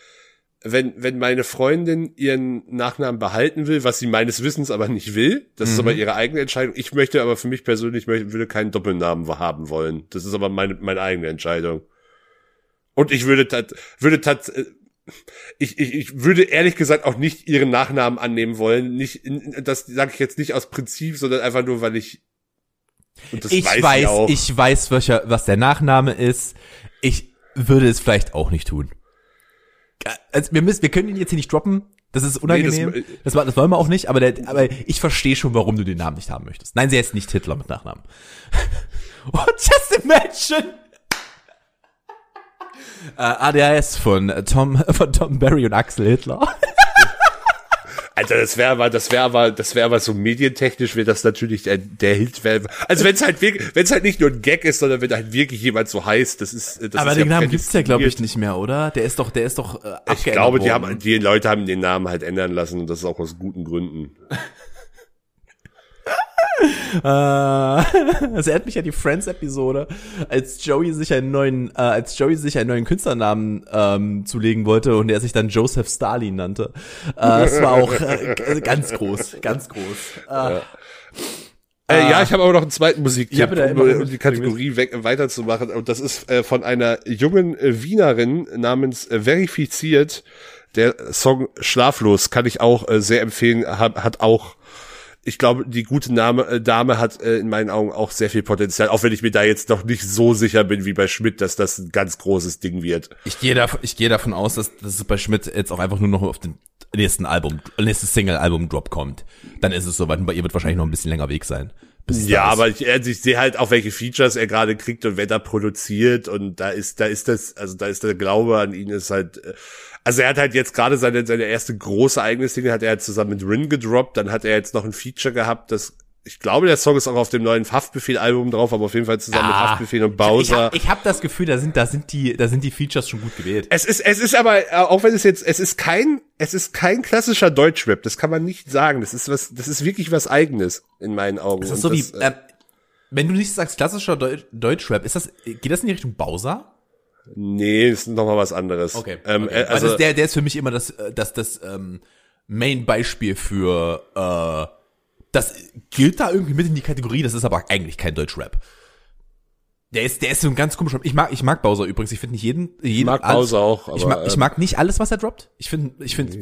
wenn, wenn meine Freundin ihren Nachnamen behalten will, was sie meines Wissens aber nicht will. Das ist aber ihre eigene Entscheidung. Ich möchte aber für mich persönlich möchte, würde keinen Doppelnamen haben wollen. Das ist aber meine, meine eigene Entscheidung. Und ich würde tat, würde tat, äh, ich, ich, ich würde ehrlich gesagt auch nicht ihren Nachnamen annehmen wollen. Nicht, das sage ich jetzt nicht aus Prinzip, sondern einfach nur, weil ich und das ich weiß, weiß, ich weiß, welcher, was der Nachname ist. Ich würde es vielleicht auch nicht tun. Also wir müssen, wir können ihn jetzt hier nicht droppen. Das ist unangenehm. Nee, das, das- das, wollen wir auch nicht, aber, der, aber ich verstehe schon, warum du den Namen nicht haben möchtest. Nein, sie heißt nicht Hitler mit Nachnamen. oh, just imagine! Äh, ADHS von äh, Tom, von Tom Barry und Axel Hitler. Alter, das wäre aber, das wäre aber, das wäre aber so medientechnisch wäre das natürlich der, der Hit. Wär, also wenn es halt wirklich, wenn es halt nicht nur ein Gag ist, sondern wenn halt wirklich jemand so heißt, das ist, das aber ist den ja Namen gibt's ja, glaube ich, nicht mehr, oder? Der ist doch, der ist doch äh, Ich glaube, die worden. haben, die Leute haben den Namen halt ändern lassen und das ist auch aus guten Gründen. Äh, das erinnert mich an die Friends-Episode, als Joey sich einen neuen, äh, als Joey sich einen neuen Künstlernamen ähm, zulegen wollte und er sich dann Joseph Stalin nannte. Äh, es war auch äh, ganz groß, ganz groß. Äh, Äh, ja, ich habe aber noch einen zweiten Musiktipp, Ja, um, die Kategorie weg, weiterzumachen. Und das ist äh, von einer jungen äh, Wienerin namens äh, Verifiziert. Der Song Schlaflos kann ich auch äh, sehr empfehlen. Hat, hat auch, ich glaube, die gute Name, äh, Dame hat äh, in meinen Augen auch sehr viel Potenzial. Auch wenn ich mir da jetzt noch nicht so sicher bin wie bei Schmidt, dass das ein ganz großes Ding wird. ich gehe davon, ich gehe davon aus, dass, dass es bei Schmidt jetzt auch einfach nur noch auf den nächsten Album, nächstes Single-Album-Drop kommt. Dann ist es soweit. Und bei ihr wird wahrscheinlich noch ein bisschen länger Weg sein. Ja, aber ich, also ich sehe halt auch, welche Features er gerade kriegt und wer da produziert und da ist, da ist das, also da ist der Glaube an ihn ist halt, äh, also er hat halt jetzt gerade seine, seine erste große eigene Single hat er halt zusammen mit Rin gedroppt, dann hat er jetzt noch ein Feature gehabt, das, ich glaube, der Song ist auch auf dem neuen Haftbefehl-Album drauf, aber auf jeden Fall zusammen mit Ah, Haftbefehl und Ich Bowser. habe ich hab das Gefühl, da sind, da sind die, da sind die Features schon gut gewählt. Es ist, es ist aber, äh, auch wenn es jetzt, es ist kein, es ist kein klassischer Deutschrap, das kann man nicht sagen. Das ist was, das ist wirklich was Eigenes in meinen Augen. Das ist Und so wie, das, äh, ähm, wenn du nicht sagst klassischer Deu Deutschrap, ist das, geht das in die Richtung Bowser? nee, das ist noch mal was anderes. Okay. Ähm, okay. äh, also, das, der, der ist für mich immer das, äh, das, das ähm, Main-Beispiel für, äh, das gilt da irgendwie mit in die Kategorie, das ist aber eigentlich kein Deutschrap. Der ist, der ist so ein ganz komischer. Ich mag, ich mag Bowser übrigens. Ich finde nicht jeden, jeden mag alles- Bowser auch, ich aber, mag, ich mag nicht alles, was er droppt. Ich finde, ich finde,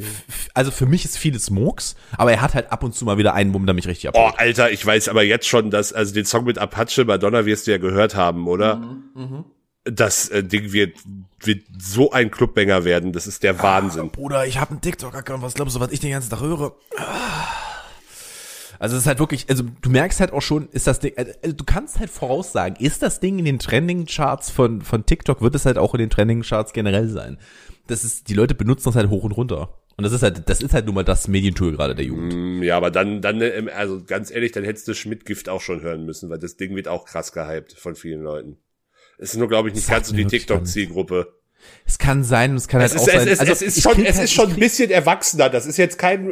also für mich ist vieles Murks, aber er hat halt ab und zu mal wieder einen Mumm, der mich richtig Oh, abholt. Alter, ich weiß aber jetzt schon, dass, also den Song mit Apache, Madonna wirst du ja gehört haben, oder? Mhm, Das äh, Ding wird, wird so ein Clubbanger werden, das ist der Wahnsinn. Bruder, ich habe einen TikTok-Account. Was glaubst du, was ich den ganzen Tag höre? Also es ist halt wirklich, also du merkst halt auch schon, ist das Ding, also du kannst halt voraussagen, ist das Ding in den Trending-Charts von, von TikTok, wird es halt auch in den Trending-Charts generell sein. Das ist, die Leute benutzen das halt hoch und runter. Und das ist halt, das ist halt nun mal das Medientool gerade der Jugend. Mm, Ja, aber dann, dann, ähm, also ganz ehrlich, dann hättest du Schmidt-Gift auch schon hören müssen, weil das Ding wird auch krass gehypt von vielen Leuten. Es ist nur, glaube ich, nicht ganz so die TikTok-Zielgruppe. Es kann sein, es kann Es halt ist, auch es sein. ist, also es ist schon, es halt- ist schon ein bisschen erwachsener. Das ist jetzt kein,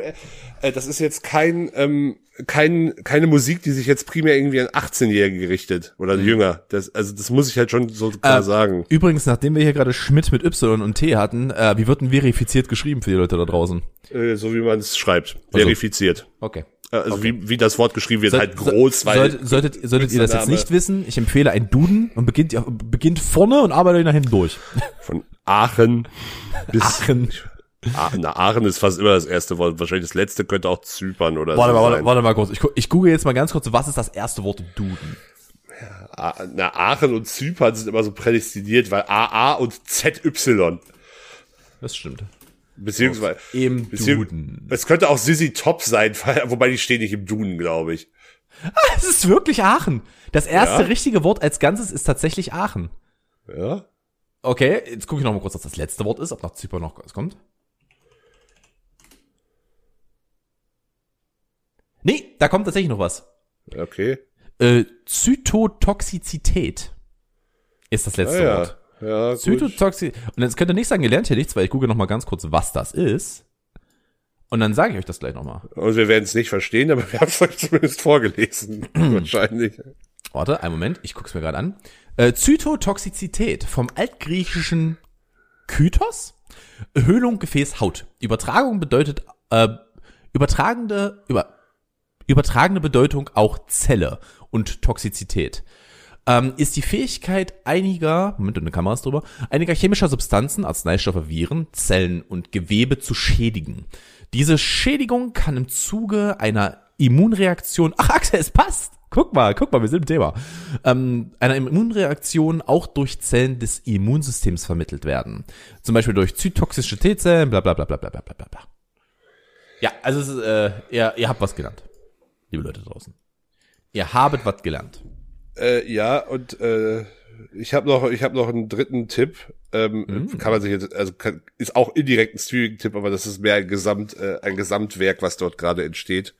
äh, das ist jetzt kein, ähm, kein, keine Musik, die sich jetzt primär irgendwie an 18-Jährige richtet oder jünger. Das, also das muss ich halt schon so klar Mhm. Äh, sagen. Übrigens, nachdem wir hier gerade Schmidt mit Y und T hatten, äh, wie wird denn verifiziert geschrieben für die Leute da draußen? Äh, so wie man es schreibt. Also- Verifiziert. Okay. Äh, Also wie, wie das Wort geschrieben wird, Soll- halt groß, weil. solltet, solltet, solltet ihr das jetzt nicht wissen, ich empfehle ein Duden und beginnt, ja, beginnt vorne und arbeitet euch nach hinten durch. Von Aachen bis Aachen. Ah, na, Aachen ist fast immer das erste Wort. Wahrscheinlich das letzte könnte auch Zypern oder Warte so mal, warte, warte mal kurz. Ich, ich google jetzt mal ganz kurz, was ist das erste Wort im Duden? A- Na, Aachen und Zypern sind immer so prädestiniert, weil AA und ZY. Das stimmt. Beziehungsweise. Im beziehungs- Duden. Es könnte auch Sissy Top sein, wobei die stehen nicht im Duden, glaube ich. Es ist wirklich Aachen. Das erste Ja? richtige Wort als Ganzes ist tatsächlich Aachen. Ja? Okay, jetzt gucke ich noch mal kurz, was das letzte Wort ist, ob nach Zypern noch was kommt. Nee, da kommt tatsächlich noch was. Okay. Äh, Zytotoxizität ist das letzte Ah, ja. Wort. Ja, gut. Zytotoxi und jetzt könnt ihr nicht sagen, ihr lernt hier nichts, weil ich google noch mal ganz kurz, was das ist. Und dann sage ich euch das gleich noch mal. Und wir werden es nicht verstehen, aber wir haben es euch zumindest vorgelesen. Wahrscheinlich. Warte, einen Moment, ich guck's mir gerade an. Äh, Zytotoxizität vom altgriechischen Kytos, Höhlung Gefäß Haut. Übertragung bedeutet äh, übertragende über übertragende Bedeutung auch Zelle und Toxizität. Ähm, ist die Fähigkeit einiger, Moment, eine Kamera ist drüber, einiger chemischer Substanzen, Arzneistoffe, Viren, Zellen und Gewebe zu schädigen. Diese Schädigung kann im Zuge einer Immunreaktion, ach Axel, es passt! Guck mal, guck mal, wir sind im Thema. Ähm, einer Immunreaktion auch durch Zellen des Immunsystems vermittelt werden. Zum Beispiel durch zytoxische T-Zellen, bla bla bla bla bla bla bla bla. Ja, also ist, äh, ihr, ihr habt was gelernt. Liebe Leute draußen. Ihr habet was gelernt. Äh, ja, und äh, ich habe noch, ich habe noch einen dritten Tipp. Ähm, Mm. Kann man sich jetzt, also kann, ist auch indirekt ein Streaming-Tipp, aber das ist mehr ein Gesamt, äh, ein Gesamtwerk, was dort gerade entsteht.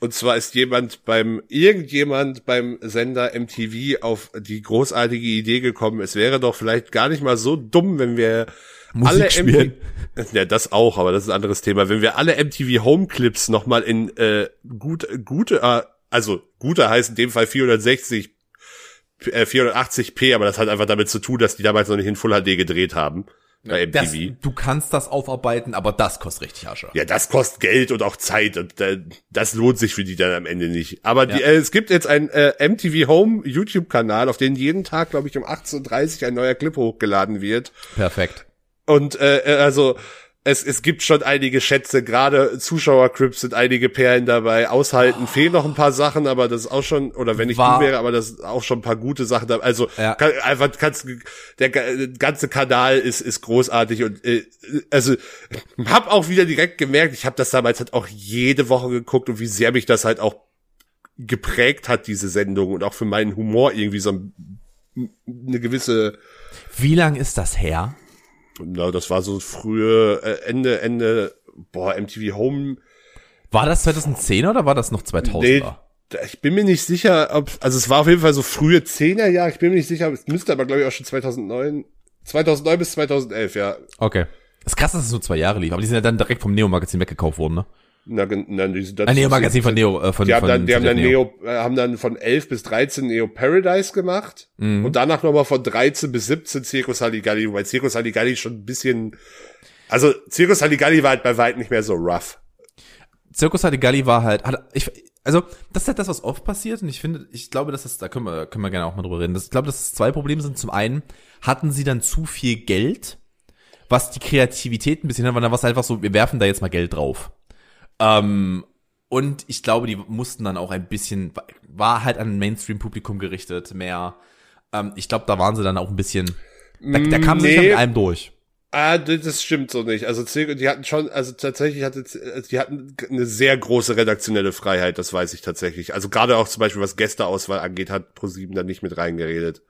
Und zwar ist jemand beim, irgendjemand beim Sender MTV auf die großartige Idee gekommen, es wäre doch vielleicht gar nicht mal so dumm, wenn wir Musik alle spielen. MTV, ja, das auch, aber das ist ein anderes Thema. Wenn wir alle MTV Home Clips nochmal in äh, gut, gute, äh, also gute heißt in dem Fall 460 äh, 480p, aber das hat einfach damit zu tun, dass die damals noch nicht in Full HD gedreht haben bei Das, MTV. du kannst das aufarbeiten, aber das kostet richtig Asche. Ja, das kostet Geld und auch Zeit und äh, das lohnt sich für die dann am Ende nicht. Aber die, Ja. äh, es gibt jetzt einen äh, MTV Home YouTube-Kanal, auf den jeden Tag, glaube ich, um 18.30 Uhr ein neuer Clip hochgeladen wird. Perfekt. Und äh, äh, also es, es gibt schon einige Schätze, gerade Zuschauercrips sind einige Perlen dabei. Aushalten fehlen noch ein paar Sachen, aber das ist auch schon, oder wenn ich War- du wäre, aber das ist auch schon ein paar gute Sachen dabei. Also Ja. kann, einfach kannst der ga- ganze Kanal ist ist großartig und äh, also hab auch wieder direkt gemerkt, ich habe das damals halt auch jede Woche geguckt und wie sehr mich das halt auch geprägt hat diese Sendung und auch für meinen Humor irgendwie so ein, eine gewisse Wie lang ist das her? Na, das war so frühe äh, Ende, Ende, boah, MTV Home. War das 2010 oder war das noch 2000er? Nee, ich bin mir nicht sicher, ob, also es war auf jeden Fall so frühe Zehnerjahre, ich bin mir nicht sicher, es müsste aber glaube ich auch schon 2009, 2009 bis 2011, ja. Okay. Das ist krass, dass es nur zwei Jahre lief, aber die sind ja dann direkt vom Neo-Magazin weggekauft worden, ne? Na, na, die, das Ein Neo-Magazin von Neo, äh, von, Die haben von dann, die haben dann Neo, äh, haben dann von 11 bis 13 Neo Paradise gemacht Mhm. und danach nochmal von 13 bis 17 Circus Halligalli, wobei Circus Halligalli schon ein bisschen, also Circus Halligalli war halt bei weitem nicht mehr so rough. Circus Halligalli war halt, hat, ich, also, das ist halt das, was oft passiert und ich finde, ich glaube, dass das, da können wir, können wir gerne auch mal drüber reden. Das, ich glaube, dass es zwei Probleme sind. Zum einen, hatten sie dann zu viel Geld, was die Kreativität ein bisschen, weil dann war es einfach so, wir werfen da jetzt mal Geld drauf. Ähm, und ich glaube, die mussten dann auch ein bisschen, war halt an ein Mainstream-Publikum gerichtet, mehr, ähm, ich glaube, da waren sie dann auch ein bisschen, da, da kamen sie nicht Nee. mit allem durch. Ah, das stimmt so nicht. Also die hatten schon, also tatsächlich hatte, die hatten eine sehr große redaktionelle Freiheit, das weiß ich tatsächlich. Also gerade auch zum Beispiel was Gästeauswahl angeht, hat ProSieben da nicht mit reingeredet.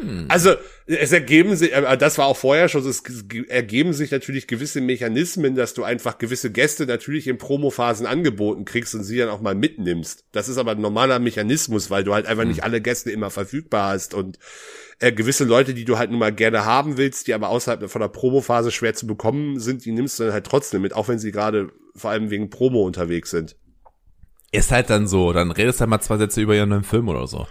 Hm. Also es ergeben sich, äh, das war auch vorher schon, es ergeben sich natürlich gewisse Mechanismen, dass du einfach gewisse Gäste natürlich in Promophasen angeboten kriegst und sie dann auch mal mitnimmst. Das ist aber ein normaler Mechanismus, weil du halt einfach hm. nicht alle Gäste immer verfügbar hast und äh, gewisse Leute, die du halt nun mal gerne haben willst, die aber außerhalb von der Promophase schwer zu bekommen sind, die nimmst du dann halt trotzdem mit, auch wenn sie gerade vor allem wegen Promo unterwegs sind. Ist halt dann so, dann redest du halt mal zwei Sätze über ihren neuen Film oder so.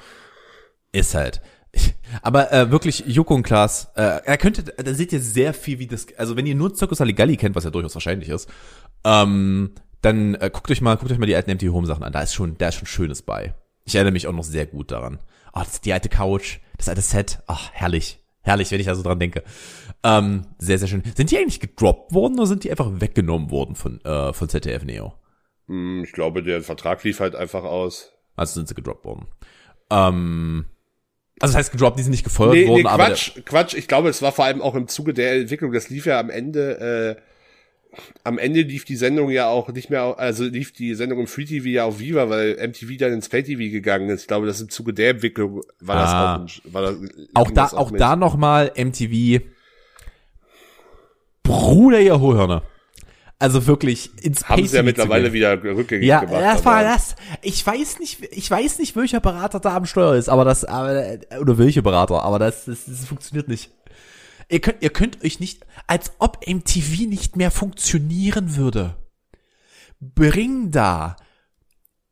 Ist halt. Aber äh, wirklich, Joko und Klaas, äh, er könnte, da seht ihr sehr viel, wie das, also wenn ihr nur Zirkus Aligalli kennt, was ja durchaus wahrscheinlich ist, ähm, dann äh, guckt euch mal, guckt euch mal die alten MTV Home Sachen an. Da ist schon, da ist schon Schönes bei. Ich erinnere mich auch noch sehr gut daran. Oh, das ist die alte Couch, das alte Set. Ach, herrlich. Herrlich, wenn ich da so dran denke. Ähm, sehr, sehr schön. Sind die eigentlich gedroppt worden oder sind die einfach weggenommen worden von, äh, von ZDF Neo? Hm, ich glaube, der Vertrag lief halt einfach aus. Also sind sie gedroppt worden. Ähm, also das heißt gedroppt, die sind nicht gefeuert nee, worden, nee, aber. Quatsch, Quatsch, ich glaube, es war vor allem auch im Zuge der Entwicklung, das lief ja am Ende, äh, am Ende lief die Sendung ja auch nicht mehr, also lief die Sendung im Free TV ja auf Viva, weil MTV dann ins Pay TV gegangen ist. Ich glaube, das im Zuge der Entwicklung war ah. das auch, war das, auch da, auch, auch da nochmal MTV. Bruder, ihr Hohlhörner. Also wirklich ins Haben sie ja mittlerweile wieder rückgängig ja, gemacht. Ja, das war das. Ich weiß nicht, ich weiß nicht, welcher Berater da am Steuer ist, aber das, aber, oder welche Berater, aber das, das, das funktioniert nicht. Ihr könnt, ihr könnt euch nicht, als ob MTV nicht mehr funktionieren würde. Bring da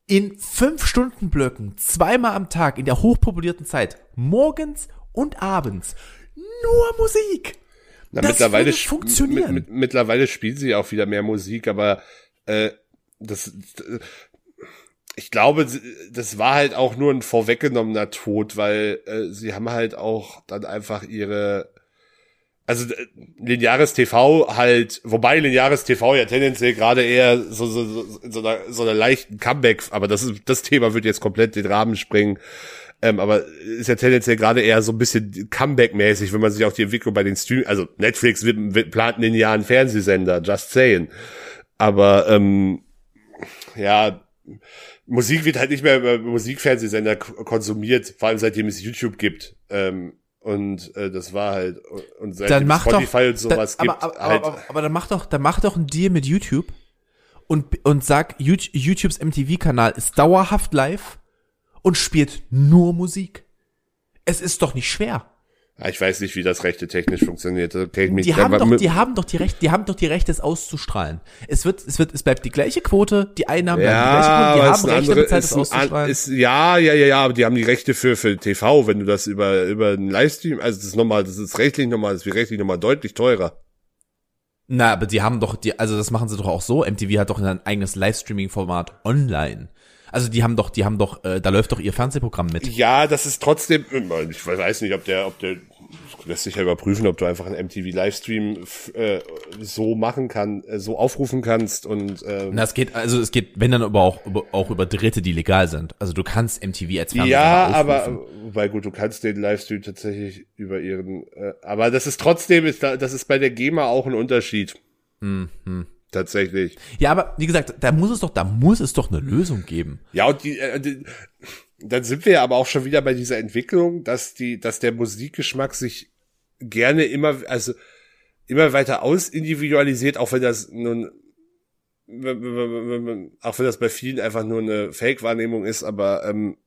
in fünf Stunden Blöcken zweimal am Tag in der hochpopulierten Zeit morgens und abends nur Musik. Na, das mittlerweile, funktionieren. Mit, mit, mittlerweile spielen sie auch wieder mehr Musik, aber äh, das, ich glaube, das war halt auch nur ein vorweggenommener Tod, weil äh, sie haben halt auch dann einfach ihre also lineares TV halt, wobei lineares TV ja tendenziell gerade eher so, so, so, so, einer, so einer leichten Comeback, aber das ist, das Thema wird jetzt komplett den Rahmen springen. Ähm, aber ist ja tendenziell gerade eher so ein bisschen Comeback-mäßig, wenn man sich auch die Entwicklung bei den Stream, also Netflix wird, wird plant einen linearen Fernsehsender, just saying. Aber ähm, ja, Musik wird halt nicht mehr über Musikfernsehsender konsumiert, vor allem seitdem es YouTube gibt. Ähm, und äh, das war halt und seitdem dann Spotify doch, und sowas dann, gibt. Aber, aber, halt aber, aber, aber dann mach doch, dann mach doch ein Deal mit YouTube und und sag YouTubes MTV-Kanal ist dauerhaft live und spielt nur Musik. Es ist doch nicht schwer. Ich weiß nicht, wie das Rechte technisch funktioniert. Okay, die, haben doch, die haben doch die Rechte, die haben doch die Rechte, es auszustrahlen. Es wird, es wird, es bleibt die gleiche Quote, die Einnahmen ja, bleiben die gleiche Quote, die haben Rechte andere, bezahlt, es auszustrahlen. Ist, ja, ja, ja, ja, aber die haben die Rechte für, für TV, wenn du das über, über einen Livestream, also das ist nochmal, das ist rechtlich nochmal, das ist rechtlich nochmal deutlich teurer. Na, aber die haben doch, die, also das machen sie doch auch so. MTV hat doch ein eigenes Livestreaming-Format online. Also die haben doch, die haben doch, äh, da läuft doch ihr Fernsehprogramm mit. Ja, das ist trotzdem, ich weiß nicht, ob der, ob der lässt sich ja überprüfen, ob du einfach einen MTV Livestream äh, so machen kann, äh, so aufrufen kannst und äh, Na, es geht also es geht wenn dann aber auch über, auch über Dritte, die legal sind. Also du kannst MTV als Fernseher Ja, aber weil gut, du kannst den Livestream tatsächlich über ihren äh, aber das ist trotzdem ist da, das ist bei der GEMA auch ein Unterschied. Mhm tatsächlich. Ja, aber wie gesagt, da muss es doch, da muss es doch eine Lösung geben. Ja, und die, äh, die dann sind wir ja aber auch schon wieder bei dieser Entwicklung, dass die, dass der Musikgeschmack sich gerne immer, also immer weiter ausindividualisiert, auch wenn das nun, auch wenn das bei vielen einfach nur eine Fake-Wahrnehmung ist, aber ähm,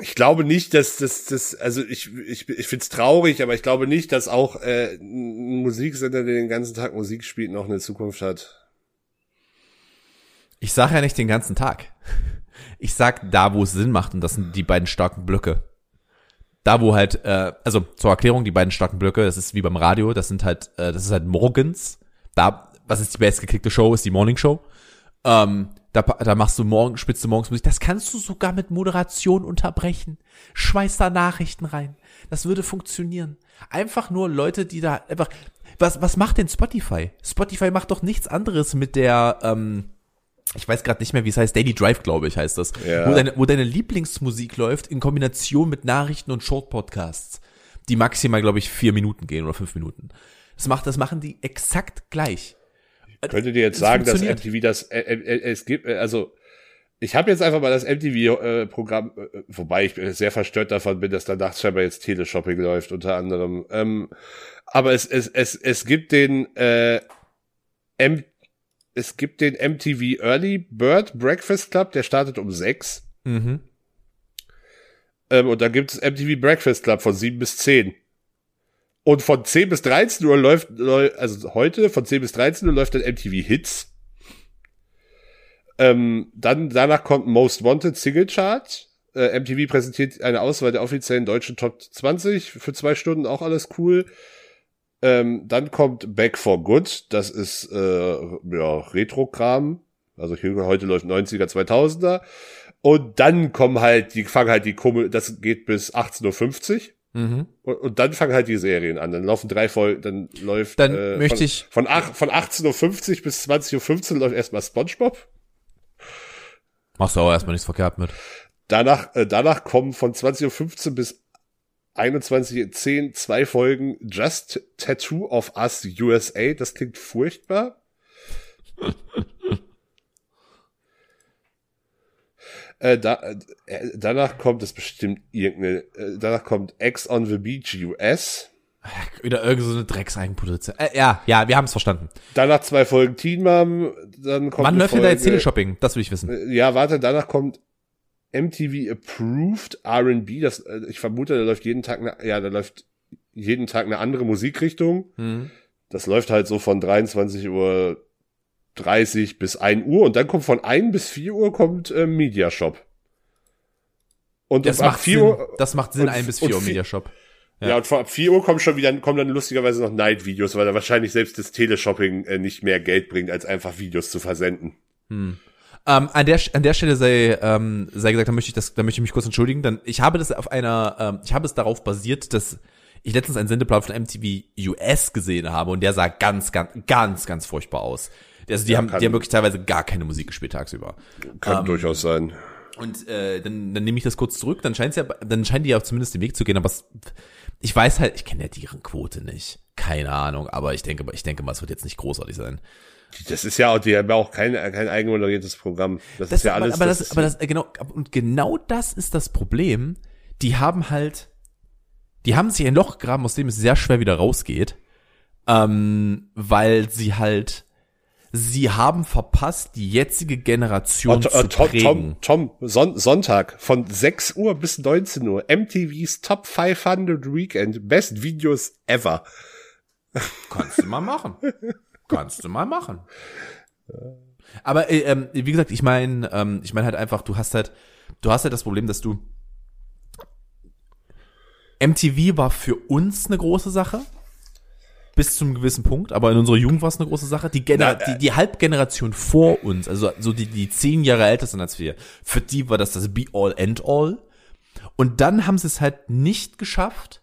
ich glaube nicht, dass das, das also ich, ich, ich finde es traurig, aber ich glaube nicht, dass auch äh, ein Musiksender, der den ganzen Tag Musik spielt, noch eine Zukunft hat. Ich sage ja nicht den ganzen Tag. Ich sag da, wo es Sinn macht, und das sind die beiden starken Blöcke. Da, wo halt, äh, also zur Erklärung, die beiden starken Blöcke, das ist wie beim Radio, das sind halt, äh, das ist halt morgens. Da, was ist die bestgeklickte Show, ist die Morning Show. Ähm, da, da machst du morgen, spitzt du morgens Musik. Das kannst du sogar mit Moderation unterbrechen. Schmeiß da Nachrichten rein. Das würde funktionieren. Einfach nur Leute, die da einfach. Was, was macht denn Spotify? Spotify macht doch nichts anderes mit der, ähm, ich weiß gerade nicht mehr, wie es heißt, Daily Drive, glaube ich, heißt das. Ja. Wo, deine, wo deine Lieblingsmusik läuft in Kombination mit Nachrichten und Short-Podcasts. die maximal, glaube ich, vier Minuten gehen oder fünf Minuten. Das macht, das machen die exakt gleich. Könntet ihr jetzt Es sagen, dass. MTV das, äh, äh, es gibt, äh, also, ich habe jetzt einfach mal das MTV-Programm, äh, wobei ich sehr verstört davon bin, dass danach scheinbar jetzt Teleshopping läuft, unter anderem. Ähm, aber es, es, es, es gibt den, äh, M es gibt den MTV Early Bird Breakfast Club, der startet um sechs. Mhm. Ähm, und dann gibt es MTV Breakfast Club von 7 bis 10. Und von 10 bis 13 Uhr läuft, läu- also heute von 10 bis 13 Uhr läuft dann MTV Hits. Ähm, dann, danach kommt Most Wanted Single Chart. Äh, MTV präsentiert eine Auswahl der offiziellen deutschen Top 20 für zwei Stunden, auch alles cool. Ähm, dann kommt Back for Good, das ist äh, ja, Retro-Kram. Also heute läuft 90er, 2000er. Und dann kommen halt, die fangen halt die Kummel, das geht bis 18.50 Uhr. Mhm. Und, und dann fangen halt die Serien an. Dann laufen drei Folgen, dann läuft Dann äh, möchte von, ich- von, ach, von 18.50 Uhr bis 20.15 Uhr läuft erstmal SpongeBob. Machst du auch erstmal nichts verkehrt mit. Danach, äh, danach kommen von 20.15 Uhr bis 21.10 Uhr zwei Folgen Just Tattoo of Us USA. Das klingt furchtbar. äh, da, äh, danach kommt es bestimmt irgendeine, äh, danach kommt X on the Beach US. Wieder irgend so eine Dreckseigenproduktion. Äh, ja, ja, wir haben es verstanden. Danach zwei Folgen Teen Mom. Dann kommt Wann läuft denn da jetzt Teleshopping? Das will ich wissen. Äh, Ja, warte, danach kommt MTV Approved R&B. Das, äh, ich vermute, da läuft jeden Tag, eine, ja, da läuft jeden Tag eine andere Musikrichtung. Mhm. Das läuft halt so von 23 Uhr 30 bis 1 Uhr und dann kommt von 1 bis 4 Uhr kommt äh, Media Shop. Und Das macht 4 Sinn. Uhr, Das macht Sinn, und- ein bis und vier Uhr vi- Mediashop. ja. und vor- ab 4 Uhr kommen schon wieder, kommen dann lustigerweise noch Night-Videos, weil da wahrscheinlich selbst das Teleshopping äh, nicht mehr Geld bringt, als einfach Videos zu versenden. Ähm, an der an der Stelle sei ähm, sei gesagt, da möchte ich das, da möchte ich mich kurz entschuldigen. Dann ich habe das auf einer, ähm, ich habe es darauf basiert, dass ich letztens einen Sendeplan von MTV US gesehen habe und der sah ganz, ganz, ganz, ganz furchtbar aus. Also die Ja, haben, kann- die haben wirklich teilweise gar keine Musik gespielt tagsüber. Kann Ähm, durchaus sein. Und äh, dann, dann nehme ich das kurz zurück, dann scheint ja, dann scheinen die ja zumindest den Weg zu gehen, aber es, ich weiß halt, ich kenne ja deren Quote nicht. Keine Ahnung, aber ich denke, ich denke mal, es wird jetzt nicht großartig sein. Das ist ja auch, die haben ja auch kein, kein eigenmoderiertes Programm. Das, Das, ist ja aber, alles. aber das, ist- aber das, genau, und genau das ist das Problem. Die haben halt, die haben sich ein Loch gegraben, aus dem es sehr schwer wieder rausgeht, ähm, weil sie halt, sie haben verpasst, die jetzige Generation Oh, zu Tom, Tom, prägen. Tom, Tom Son Sonntag von 6 Uhr bis 19 Uhr. MTV's Top 500 Weekend. Best Videos ever. Kannst du mal machen. Kannst du mal machen. Aber äh, ähm, wie gesagt, ich meine, ähm, ich meine halt einfach, du hast halt, du hast halt das Problem, dass du MTV war für uns eine große Sache. Bis zu einem gewissen Punkt, aber in unserer Jugend war es eine große Sache. Die, Gener Na, äh, die, die Halbgeneration vor uns, also so die, die zehn Jahre älter sind als wir, für die war das das Be-All and All. Und dann haben sie es halt nicht geschafft,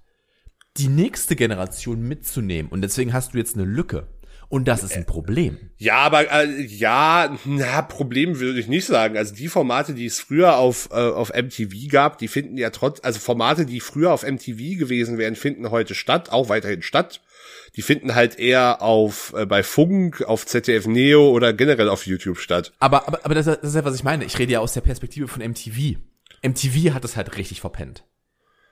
die nächste Generation mitzunehmen. Und deswegen hast du jetzt eine Lücke. Und das ist ein Problem. Ja, aber äh, ja, na, Problem würde ich nicht sagen. Also die Formate, die es früher auf, äh, auf MTV gab, die finden ja trotz, also Formate, die früher auf MTV gewesen wären, finden heute statt, auch weiterhin statt. Die finden halt eher auf äh, bei Funk, auf ZDF Neo oder generell auf YouTube statt. Aber, aber, aber das, das ist ja, was ich meine. Ich rede ja aus der Perspektive von MTV. MTV hat es halt richtig verpennt.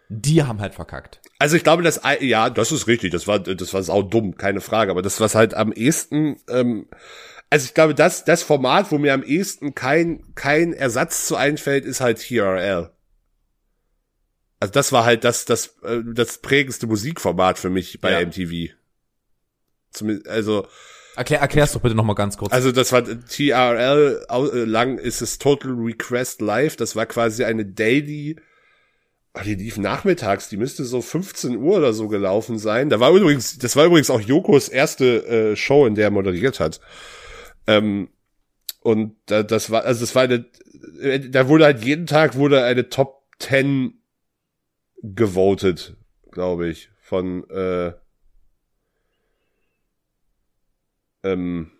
Die haben halt verkackt. Also ich glaube, das ja, das ist richtig. Das war das war sau dumm, keine Frage. Aber das was halt am ehesten, ähm, also ich glaube, das das Format, wo mir am ehesten kein kein Ersatz zu einfällt, ist halt TRL. Also das war halt das das äh, das prägendste Musikformat für mich bei Ja. MTV. Zumindest, also Erklär, erklär's doch bitte nochmal ganz kurz. also das war TRL äh, lang ist es Total Request Live. Das war quasi eine Daily. Ah, die lief nachmittags. Die müsste so 15 Uhr oder so gelaufen sein. Da war übrigens, das war übrigens auch Jokos erste äh, Show, in der er moderiert hat. Ähm, und da, das war, also das war eine, äh, da wurde halt jeden Tag wurde eine Top 10 gewotet, glaube ich, von äh, ähm,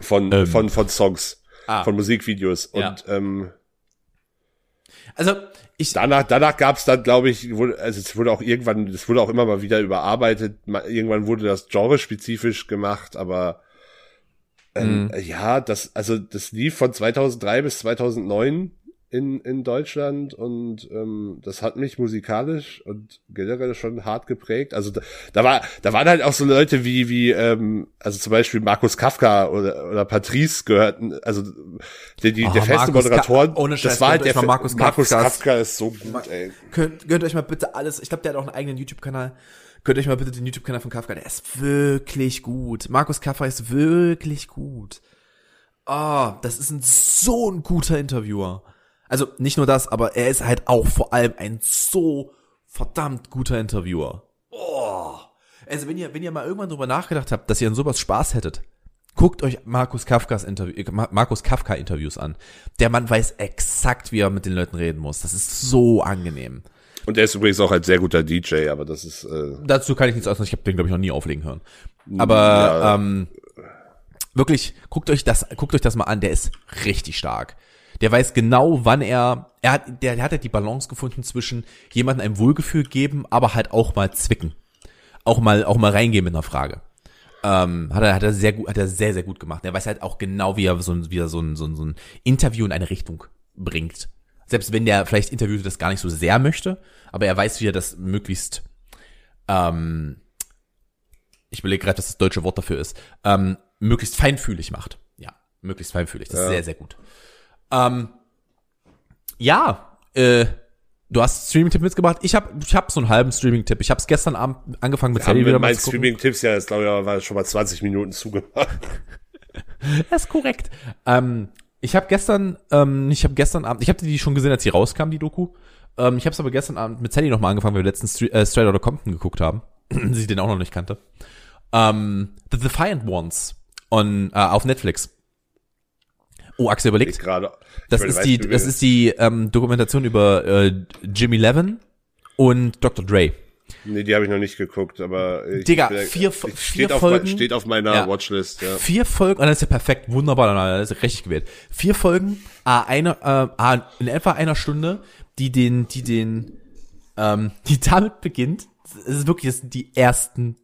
von, Ähm. von, von Songs, Ah. von Musikvideos. Ja. Und ähm, Also ich danach danach gab es dann, glaube ich, wurde, also es wurde auch irgendwann, es wurde auch immer mal wieder überarbeitet. Irgendwann wurde das Genre spezifisch gemacht, aber ähm, mhm. ja, das also das lief von 2003 bis 2009 in, in Deutschland und ähm, das hat mich musikalisch und generell schon hart geprägt. Also da, da war, da waren halt auch so Leute wie, wie, ähm, also zum Beispiel Markus Kafka oder, oder Patrice gehörten, also die, die, oh, der feste Moderatoren. ohne Scheiß, das war halt der Markus, Markus Kafka ist so gut, ey. Könnt, könnt euch mal bitte alles, ich glaube, der hat auch einen eigenen YouTube-Kanal. Könnt euch mal bitte den YouTube-Kanal von Kafka, der ist wirklich gut. Markus Kafka ist wirklich gut. Ah, oh, das ist ein so ein guter Interviewer. Also nicht nur das, aber er ist halt auch vor allem ein so verdammt guter Interviewer. Oh. Also wenn ihr, wenn ihr mal irgendwann drüber nachgedacht habt, dass ihr an sowas Spaß hättet, guckt euch Markus Kafkas Interview, äh, Markus Kafka Interviews an. Der Mann weiß exakt, wie er mit den Leuten reden muss. Das ist so angenehm. Und er ist übrigens auch ein sehr guter DJ, aber das ist. Äh Dazu kann ich nichts äußern. Ich habe den glaube ich noch nie auflegen hören. Aber ja. ähm, wirklich guckt euch das, guckt euch das mal an. Der ist richtig stark. Der weiß genau, wann er, er hat, der, der hat ja die Balance gefunden zwischen jemandem ein Wohlgefühl geben, aber halt auch mal zwicken. Auch mal, auch mal reingehen mit einer Frage. Ähm, hat er, hat er sehr gut, hat er sehr, sehr gut gemacht. Er weiß halt auch genau, wie er so, ein, wie er so ein, so ein, so ein Interview in eine Richtung bringt. Selbst wenn der vielleicht Interviewte das gar nicht so sehr möchte, aber er weiß, wie er das möglichst, ähm, ich überlege gerade, was das deutsche Wort dafür ist, ähm, möglichst feinfühlig macht. Ja, möglichst feinfühlig. Das ja. ist sehr, sehr gut. Ähm, ja, äh, du hast Streaming-Tipp mitgebracht. Ich habe ich hab so einen halben Streaming-Tipp. Ich habe es gestern Abend angefangen mit Serie wieder mal zu Streaming-Tipps ja, das glaube ich, war schon mal 20 Minuten zugemacht. das ist korrekt. Ähm, ich habe gestern, ähm, ich habe gestern Abend, ich habe die schon gesehen, als sie rauskam, die Doku. Ähm, ich habe es aber gestern Abend mit Sally nochmal angefangen, weil wir letztens Stra äh, Straight Outta Compton geguckt haben. sie den auch noch nicht kannte. Ähm, The Defiant Ones on, äh, auf Netflix. Oh, Axel überlegt. Gerade. Das ist die, das ist die ähm, Dokumentation über äh, Jimmy Levin und Dr. Dre. Nee, die habe ich noch nicht geguckt, aber ich, Digga, vier, vier steht Folgen. Auf, steht auf meiner ja, Watchlist, ja. Vier Folgen, und das ist ja perfekt, wunderbar, das ist richtig gewählt. Vier Folgen, ah, eine, äh, ah, in etwa einer Stunde, die den, die den, ähm, die damit beginnt, es ist wirklich, das sind die ersten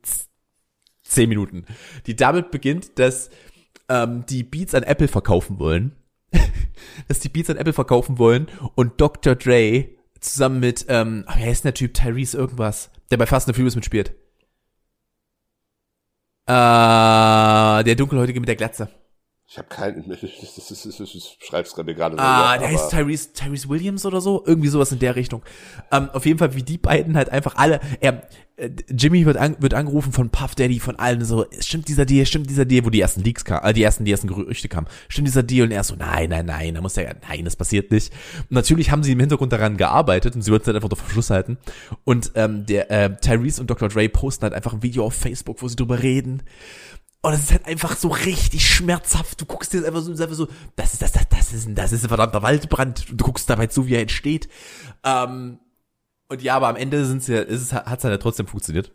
zehn Minuten, die damit beginnt, dass ähm, die Beats an Apple verkaufen wollen. dass die Beats an Apple verkaufen wollen und Dr. Dre zusammen mit, ähm, wie heißt der Typ, Tyrese irgendwas, der bei Fast and Furious mitspielt. Äh, der Dunkelhäutige mit der Glatze. Ich habe keinen, ich schreib's gerade gerade. Ah, so, der heißt Tyrese, Tyrese Williams oder so, irgendwie sowas in der Richtung. Ähm, auf jeden Fall, wie die beiden halt einfach alle, er, äh, Jimmy wird, an, wird angerufen von Puff Daddy, von allen so, stimmt dieser Deal, stimmt dieser Deal, wo die ersten Leaks kamen, äh, die ersten, die ersten Gerüchte kamen, stimmt dieser Deal und er so, nein, nein, nein, da muss ja, nein, das passiert nicht. Und natürlich haben sie im Hintergrund daran gearbeitet und sie wollten es halt einfach unter Verschluss halten. Und ähm, der äh, Tyrese und Dr. Dre posten halt einfach ein Video auf Facebook, wo sie drüber reden. Und es ist halt einfach so richtig schmerzhaft. Du guckst dir das einfach so, einfach so das ist, das, das, das ist, das ist ein verdammter Waldbrand. Und du guckst dabei zu, wie er entsteht. Ähm, und ja, aber am Ende sind ja, ist es, hat es halt trotzdem funktioniert.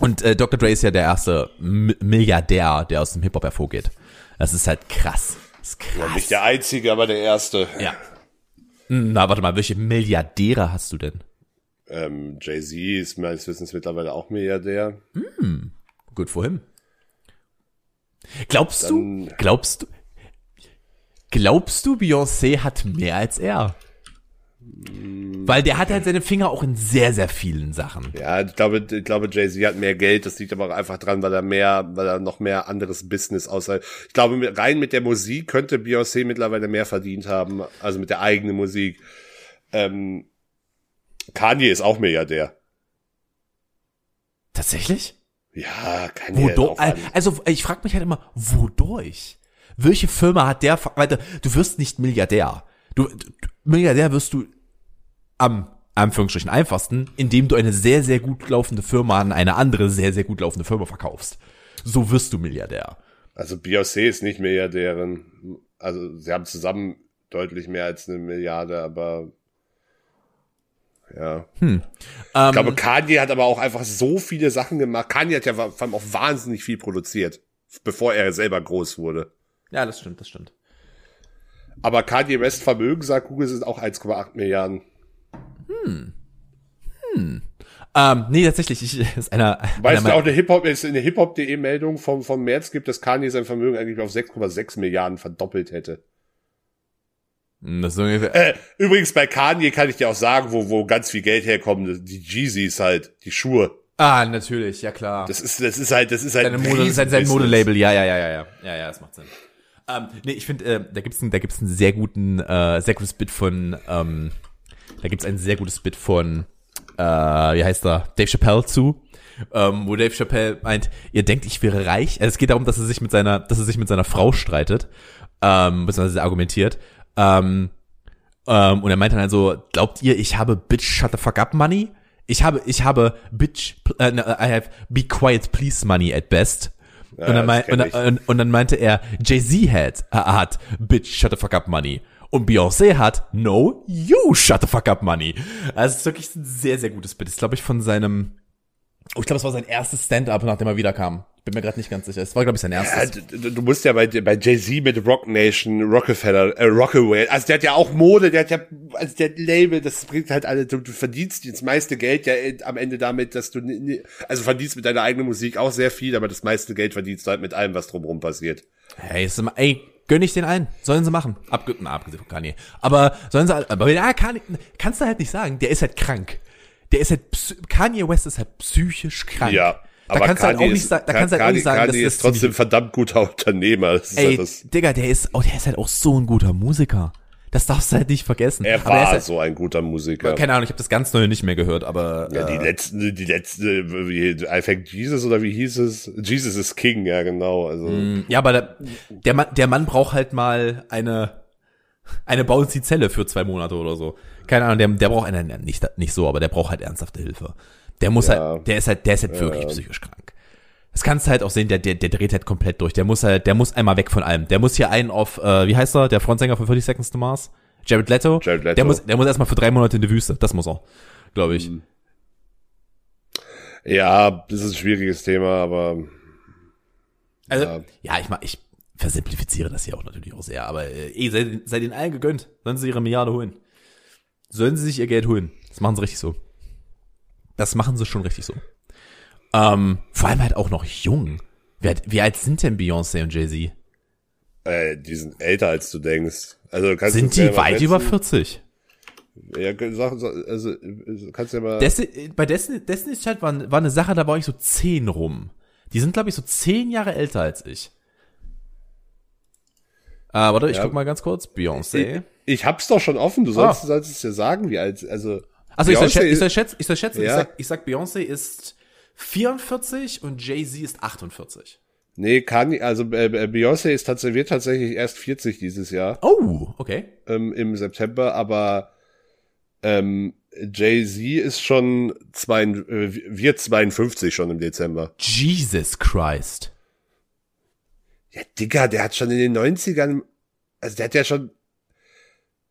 Und äh, Dr. Dre ist ja der erste M Milliardär, der aus dem Hip-Hop hervorgeht. Das ist halt krass. Das ist krass. Ja, nicht der einzige, aber der erste. Ja. Hm, na, warte mal, welche Milliardäre hast du denn? Ähm, Jay-Z ist meines Wissens mittlerweile auch Milliardär. Hm, gut, wohin? Glaubst Dann, du, glaubst du, glaubst du, Beyoncé hat mehr als er? Weil der hat halt seine Finger auch in sehr, sehr vielen Sachen. Ja, ich glaube, ich glaube, Jay-Z hat mehr Geld. Das liegt aber auch einfach dran, weil er mehr, weil er noch mehr anderes Business außer, ich glaube, rein mit der Musik könnte Beyoncé mittlerweile mehr verdient haben. Also mit der eigenen Musik. Ähm, Kanye ist auch Milliardär. Tatsächlich? Ja, Kanye. Wodurch? Also, ich frage mich halt immer, wodurch? Welche Firma hat der, weil du wirst nicht Milliardär. Du, du Milliardär wirst du am Anführungsstrichen einfachsten, indem du eine sehr, sehr gut laufende Firma an eine andere sehr, sehr gut laufende Firma verkaufst. So wirst du Milliardär. Also Beyoncé ist nicht Milliardärin. Also sie haben zusammen deutlich mehr als eine Milliarde, aber ja. Hm. Ich ähm, glaube, Kanye hat aber auch einfach so viele Sachen gemacht. Kanye hat ja vor allem auch wahnsinnig viel produziert, bevor er selber groß wurde. Ja, das stimmt, das stimmt. Aber Kanye West Vermögen, sagt Google, sind auch 1,8 Milliarden. Hm. Hm. Ähm, nee, tatsächlich, ich, ist einer. Weißt einer du auch eine Hip-Hop, ist eine Hip-Hop.de Meldung vom, vom März gibt, dass Kanye sein Vermögen eigentlich auf 6,6 Milliarden verdoppelt hätte. Hm, Das ist ungefähr, Äh, übrigens bei Kanye kann ich dir auch sagen, wo, wo ganz viel Geld herkommt. Die Jeezys halt, die Schuhe. ah, natürlich, ja klar. Das ist, das ist halt, das ist halt Seine ein Mode, sein, sein. Modelabel, ja, ja, ja, ja, ja, ja, ja, das macht Sinn. Ähm, nee, ich finde, äh, da gibt's einen, da gibt's einen sehr guten, äh, sehr gutes Bit von, ähm, da gibt's ein sehr gutes Bit von, äh, wie heißt er, Dave Chappelle zu, ähm, wo Dave Chappelle meint, ihr denkt, ich wäre reich. Also es geht darum, dass er sich mit seiner, dass er sich mit seiner Frau streitet, ähm, beziehungsweise argumentiert. Ähm, ähm, und er meint dann also, glaubt ihr, ich habe Bitch Shut the Fuck Up Money? Ich habe, ich habe Bitch, äh, no, I have Be Quiet Please Money at best. Ja, und, dann mein, und, und, und dann meinte er, Jay-Z hat, hat Bitch Shut the Fuck Up Money. Und Beyoncé hat No, You Shut the Fuck Up Money. Also es ist wirklich ein sehr, sehr gutes Bit. Das ist, glaube ich, von seinem, oh, ich glaube, es war sein erstes Stand-up, nachdem er wiederkam. Ich bin mir gerade nicht ganz sicher. Es war, glaube ich, sein Ja, erstes. du, du musst ja bei, bei Jay-Z mit Rock Nation, Rockefeller, äh, Rockaway, also der hat ja auch Mode, der hat ja, also der Label, das bringt halt alle, du, du verdienst das meiste Geld ja äh, am Ende damit, dass du, also verdienst mit deiner eigenen Musik auch sehr viel, aber das meiste Geld verdienst du halt mit allem, was drumherum passiert. Hey, ist ey, gönn ich den ein. Sollen sie machen. Abge na, abgesehen von Kanye. Aber sollen sie, aber ja, Kanye, kannst du halt nicht sagen, der ist halt krank. Der ist halt, Kanye West ist halt psychisch krank. Ja. Da kannst du halt auch nicht da kannst halt auch nicht sagen, Kanye dass ist trotzdem verdammt guter Unternehmer. Das ist ey, halt das, Digga, der ist, oh, der ist halt auch so ein guter Musiker. Das darfst du halt nicht vergessen. er aber war ist halt, so ein guter Musiker. keine Ahnung, ich habe das ganz neue nicht mehr gehört, aber Ja, die äh, letzten, die letzte, wie, I Thank Jesus oder wie hieß es? Jesus is King, ja genau. Also ja, aber der, der Mann, der Mann braucht halt mal eine eine bouncy Zelle für zwei Monate oder so. Keine Ahnung, der, der braucht eine, nicht, nicht so, aber der braucht halt ernsthafte Hilfe. Der muss Ja. halt, der ist halt, der ist halt wirklich psychisch krank. Das kannst du halt auch sehen, der, der, der dreht halt komplett durch. Der muss halt, der muss einmal weg von allem. Der muss hier einen auf, äh, wie heißt er, der Frontsänger von 30 Seconds to Mars? Jared Leto. Jared Leto. Der muss, der muss erstmal für drei Monate in die Wüste. Das muss er, glaube ich. Ja, das ist ein schwieriges Thema, aber Also, Ja. ja, ich mach, ich versimplifiziere das hier auch natürlich auch sehr, aber äh, eh, sei, sei den allen gegönnt. Sollen sie ihre Milliarde holen. Sollen sie sich ihr Geld holen. Das machen sie richtig so. Das machen sie schon richtig so. Ähm, vor allem halt auch noch jung. Wie alt, wie alt sind denn Beyoncé und Jay-Z? äh, die sind älter als du denkst. Also kannst Sind die weit über 40? Ja, sag, also kannst ja mal. Desti bei Destiny, Destiny's Child war, war eine Sache, da war ich so 10 rum. Die sind, glaube ich, so 10 Jahre älter als ich. Äh, warte, ich Ja. guck mal ganz kurz. Beyoncé. ich, ich hab's doch schon offen. Du sollst, Ah. sollst es ja sagen, wie alt. Also Also ich soll, Beyoncé schätzen, ich ist- schätzen, ich schätzen, ich Ja. sag, ich sag Beyoncé ist 44 und Jay-Z ist 48. nee, kann also äh, äh, Beyoncé ist tatsächlich wird tatsächlich erst 40 dieses Jahr Oh, okay. ähm, im September, aber ähm, Jay Z ist schon zwei, äh, wird 52 schon im Dezember. Jesus Christ. Ja, Digga, der hat schon in den 90ern, also der hat ja schon,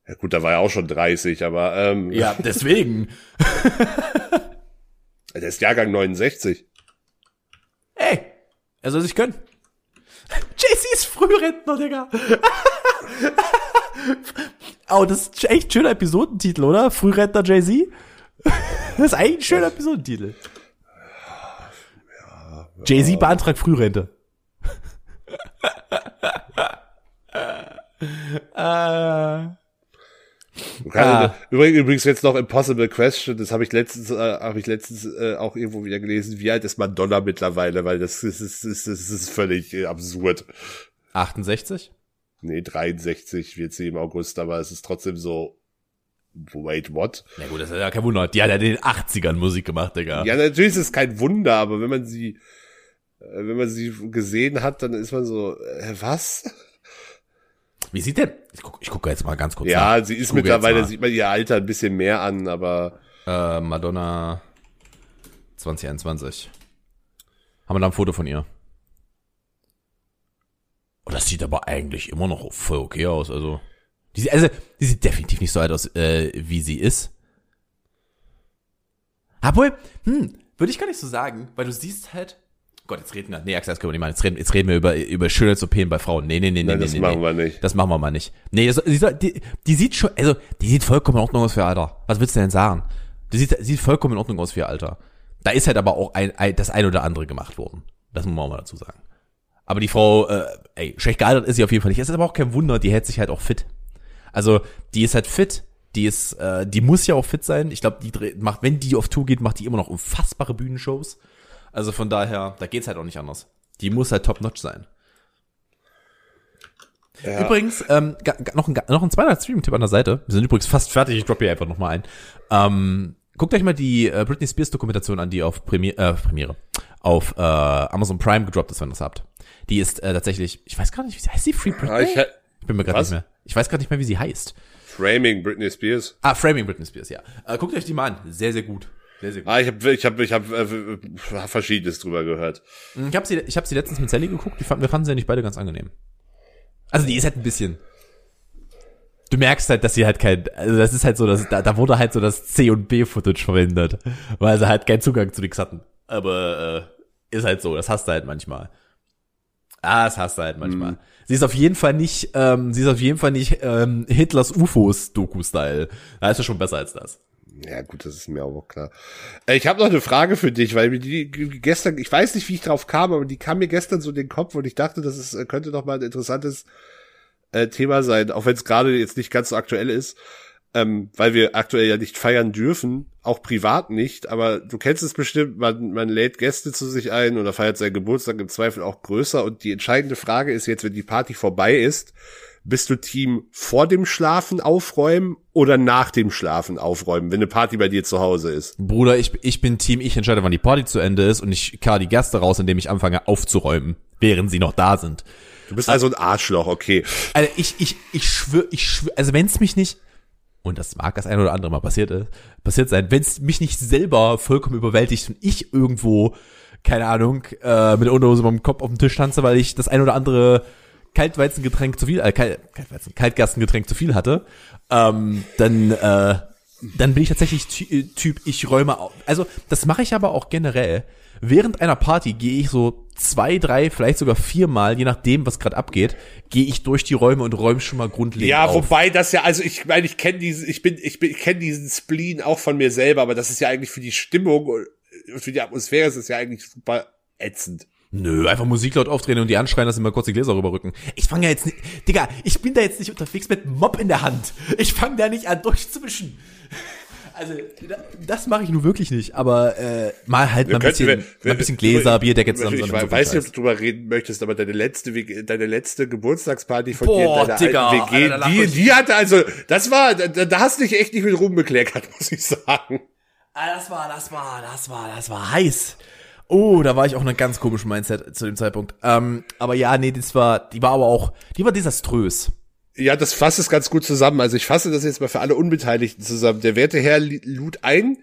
ja gut, da war er auch schon 30, aber ähm, Ja, deswegen. der ist Jahrgang 69. Ey, er soll sich gönnen. Jay-Z ist Frührentner, Digga. oh, das ist echt ein schöner Episodentitel, oder? Frührentner Jay-Z? Das ist eigentlich ein schöner Episodentitel. Jay-Z beantragt Frührente. Äh, Ah. übrigens, jetzt noch Impossible Question, das habe ich letztens, äh, habe ich letztens äh, auch irgendwo wieder gelesen. Wie alt ist Madonna mittlerweile? Weil das ist, das ist, das ist völlig äh, absurd. 68? Nee, 63 wird sie im August, aber es ist trotzdem so, wait, what? Na gut, das ist ja kein Wunder. Die hat ja in den 80ern Musik gemacht, Digga. Ja, natürlich ist es kein Wunder, aber wenn man sie, äh, wenn man sie gesehen hat, dann ist man so, äh, was? Wie sieht denn? Ich guck, ich gucke jetzt mal ganz kurz Ja, nach. sie ist gucke mittlerweile, sieht man ihr Alter ein bisschen mehr an, aber Äh, Madonna 2021. Haben wir da ein Foto von ihr? Oh, das sieht aber eigentlich immer noch voll okay aus. Also, die, sieht- also, die sieht definitiv nicht so alt aus, äh, wie sie ist. Obwohl, hm, würde ich gar nicht so sagen, weil du siehst halt, Gott, jetzt reden wir, nee, Axel, das können wir nicht machen. Jetzt reden, jetzt reden wir über, über Schönheits-OP bei Frauen. Nee, nee, nee, nee, Nein, nee, das nee, machen nee. wir nicht. Das machen wir mal nicht. Nee, das, die, soll- die, die sieht schon, also, die sieht vollkommen in Ordnung aus für ihr Alter. Was willst du denn sagen? Die sieht, sieht vollkommen in Ordnung aus für ihr Alter. Da ist halt aber auch ein, ein, das ein oder andere gemacht worden. Das muss man auch mal dazu sagen. Aber die Frau, äh, ey, schlecht gealtert ist sie auf jeden Fall nicht. Es ist aber auch kein Wunder, die hält sich halt auch fit. Also, die ist halt fit, die ist, äh, die muss ja auch fit sein. Ich glaube, die dreht, macht, wenn die auf Tour geht, macht die immer noch unfassbare Bühnenshows. Also von daher, da geht's halt auch nicht anders. Die muss halt top-notch sein. Ja. Übrigens, ähm, noch ein, noch ein zweiter Stream-Tipp an der Seite. Wir sind übrigens fast fertig, ich droppe hier einfach nochmal ein. Ähm, guckt euch mal die äh, Britney Spears Dokumentation an, die auf Premiere, äh, Premiere auf äh, Amazon Prime gedroppt ist, wenn ihr das habt. Die ist äh, tatsächlich, ich weiß gar nicht, wie sie heißt sie Free Britney? Ah, ich, ich bin mir gerade nicht mehr. Ich weiß gerade nicht mehr, wie sie heißt. Framing Britney Spears. Ah, Framing Britney Spears, ja. Äh, guckt euch die mal an. Sehr, sehr gut. Sehr, sehr gut. Ah, ich habe ich hab, ich hab, äh, verschiedenes drüber gehört. Ich habe sie, ich hab sie letztens mit Sally geguckt. Die fanden, wir fanden sie ja nicht beide ganz angenehm. Also die ist halt ein bisschen. Du merkst halt, dass sie halt kein, also das ist halt so, dass da, da wurde halt so das C und B Footage verwendet, weil sie halt keinen Zugang zu nichts hatten. Aber äh, ist halt so, das hast du halt manchmal. Ah, das hast du halt manchmal. Sie ist auf jeden Fall nicht, ähm, sie ist auf jeden Fall nicht ähm, Hitlers UFOs Doku-Style. Da ist sie schon besser als das. Ja, gut, das ist mir auch klar. Äh, Ich habe noch eine Frage für dich, weil mir die gestern, ich weiß nicht, wie ich drauf kam, aber die kam mir gestern so in den Kopf und ich dachte, das ist, äh, könnte noch mal ein interessantes äh, Thema sein, auch wenn es gerade jetzt nicht ganz so aktuell ist, ähm, weil wir aktuell ja nicht feiern dürfen, auch privat nicht, aber du kennst es bestimmt, man, man lädt Gäste zu sich ein oder feiert seinen Geburtstag im Zweifel auch größer und die entscheidende Frage ist jetzt, wenn die Party vorbei ist, bist du Team vor dem Schlafen aufräumen oder nach dem Schlafen aufräumen, wenn eine Party bei dir zu Hause ist? Bruder, ich, ich bin Team, ich entscheide, wann die Party zu Ende ist und ich karre die Gäste raus, indem ich anfange aufzuräumen, während sie noch da sind. Du bist also ein Arschloch, okay. Also ich, ich, ich schwör, ich schwör, also wenn es mich nicht, und das mag das ein oder andere mal passiert, ist, passiert sein, wenn es mich nicht selber vollkommen überwältigt und ich irgendwo, keine Ahnung, äh, mit der Unterhose beim Kopf auf dem Tisch tanze, weil ich das ein oder andere Kaltweizengetränk zu viel, äh, Kalt, Kaltweizen, Kaltgassengetränk zu viel hatte, ähm, dann, äh, dann bin ich tatsächlich Ty- Typ, ich räume auf. Also, das mache ich aber auch generell. Während einer Party gehe ich so zwei, drei, vielleicht sogar viermal, je nachdem, was gerade abgeht, gehe ich durch die Räume und räume schon mal grundlegend Ja, auf. wobei das ja, also ich meine, ich kenne diesen, ich bin, ich bin, ich kenne diesen Spleen auch von mir selber, aber das ist ja eigentlich für die Stimmung und für die Atmosphäre ist es ja eigentlich super ätzend. Nö, einfach Musik laut aufdrehen und die anschreien, dass sie mal kurz die Gläser rüberrücken. Ich fange ja jetzt nicht, Digga, ich bin da jetzt nicht unterwegs mit Mob in der Hand. Ich fange da nicht an durchzumischen. Also, da- das mache ich nun wirklich nicht, aber äh, mal halt mal ein bisschen, könnten- mal ein bisschen Gläser, Bierdeckel zusammen. Ich weiß viel nicht, ob du drüber reden möchtest, aber deine letzte, deine letzte Geburtstagsparty von Boah, dir in deiner Digga, alten WG, Alter, die, die hatte also, das war, da, da hast du dich echt nicht mit Ruhm bekleckert, muss ich sagen. Ah, das war, das war, das war, das war heiß. Oh, da war ich auch in einem ganz komischen Mindset zu dem Zeitpunkt. Ähm, aber ja, nee, das war, die war aber auch, die war desaströs. Ja, das fasst es ganz gut zusammen. Also ich fasse das jetzt mal für alle Unbeteiligten zusammen. Der werte Herr lud ein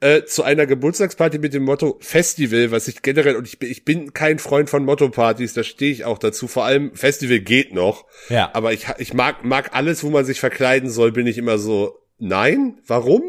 äh, zu einer Geburtstagsparty mit dem Motto Festival, was ich generell, und ich bin, ich bin kein Freund von Motto-Partys, da stehe ich auch dazu. Vor allem Festival geht noch. Ja. Aber ich, ich mag, mag alles, wo man sich verkleiden soll, bin ich immer so, nein, warum?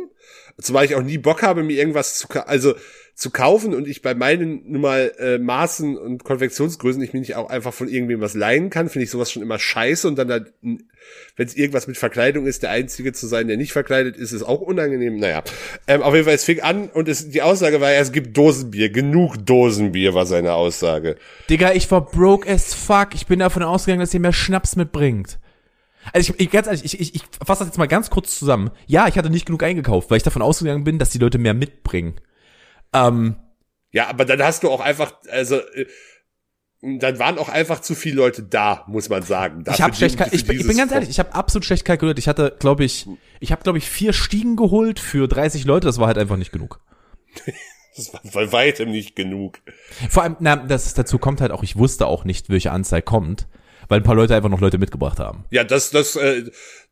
Zumal ich auch nie Bock habe, mir irgendwas zu, also zu kaufen und ich bei meinen nun mal äh, Maßen und Konfektionsgrößen ich mir nicht auch einfach von irgendwem was leihen kann, finde ich sowas schon immer scheiße und dann, halt, wenn es irgendwas mit Verkleidung ist, der Einzige zu sein, der nicht verkleidet ist, ist auch unangenehm. Naja, ähm, auf jeden Fall, es fing an und es, die Aussage war, es gibt Dosenbier, genug Dosenbier war seine Aussage. Digga, ich war broke as fuck. Ich bin davon ausgegangen, dass ihr mehr Schnaps mitbringt. Also ich, ich ganz ehrlich, ich, ich, ich fasse das jetzt mal ganz kurz zusammen. Ja, ich hatte nicht genug eingekauft, weil ich davon ausgegangen bin, dass die Leute mehr mitbringen. Ähm, Ja, aber dann hast du auch einfach, also äh, dann waren auch einfach zu viele Leute da, muss man sagen. ich habe schlecht, ich, ich bin ganz ehrlich, ich habe absolut schlecht kalkuliert. Ich hatte, glaube ich, ich habe glaube ich vier Stiegen geholt für 30 Leute. Das war halt einfach nicht genug. Das war bei weitem nicht genug. Vor allem, na, das dazu kommt halt auch, ich wusste auch nicht, welche Anzahl kommt, weil ein paar Leute einfach noch Leute mitgebracht haben. Ja, das, das, äh,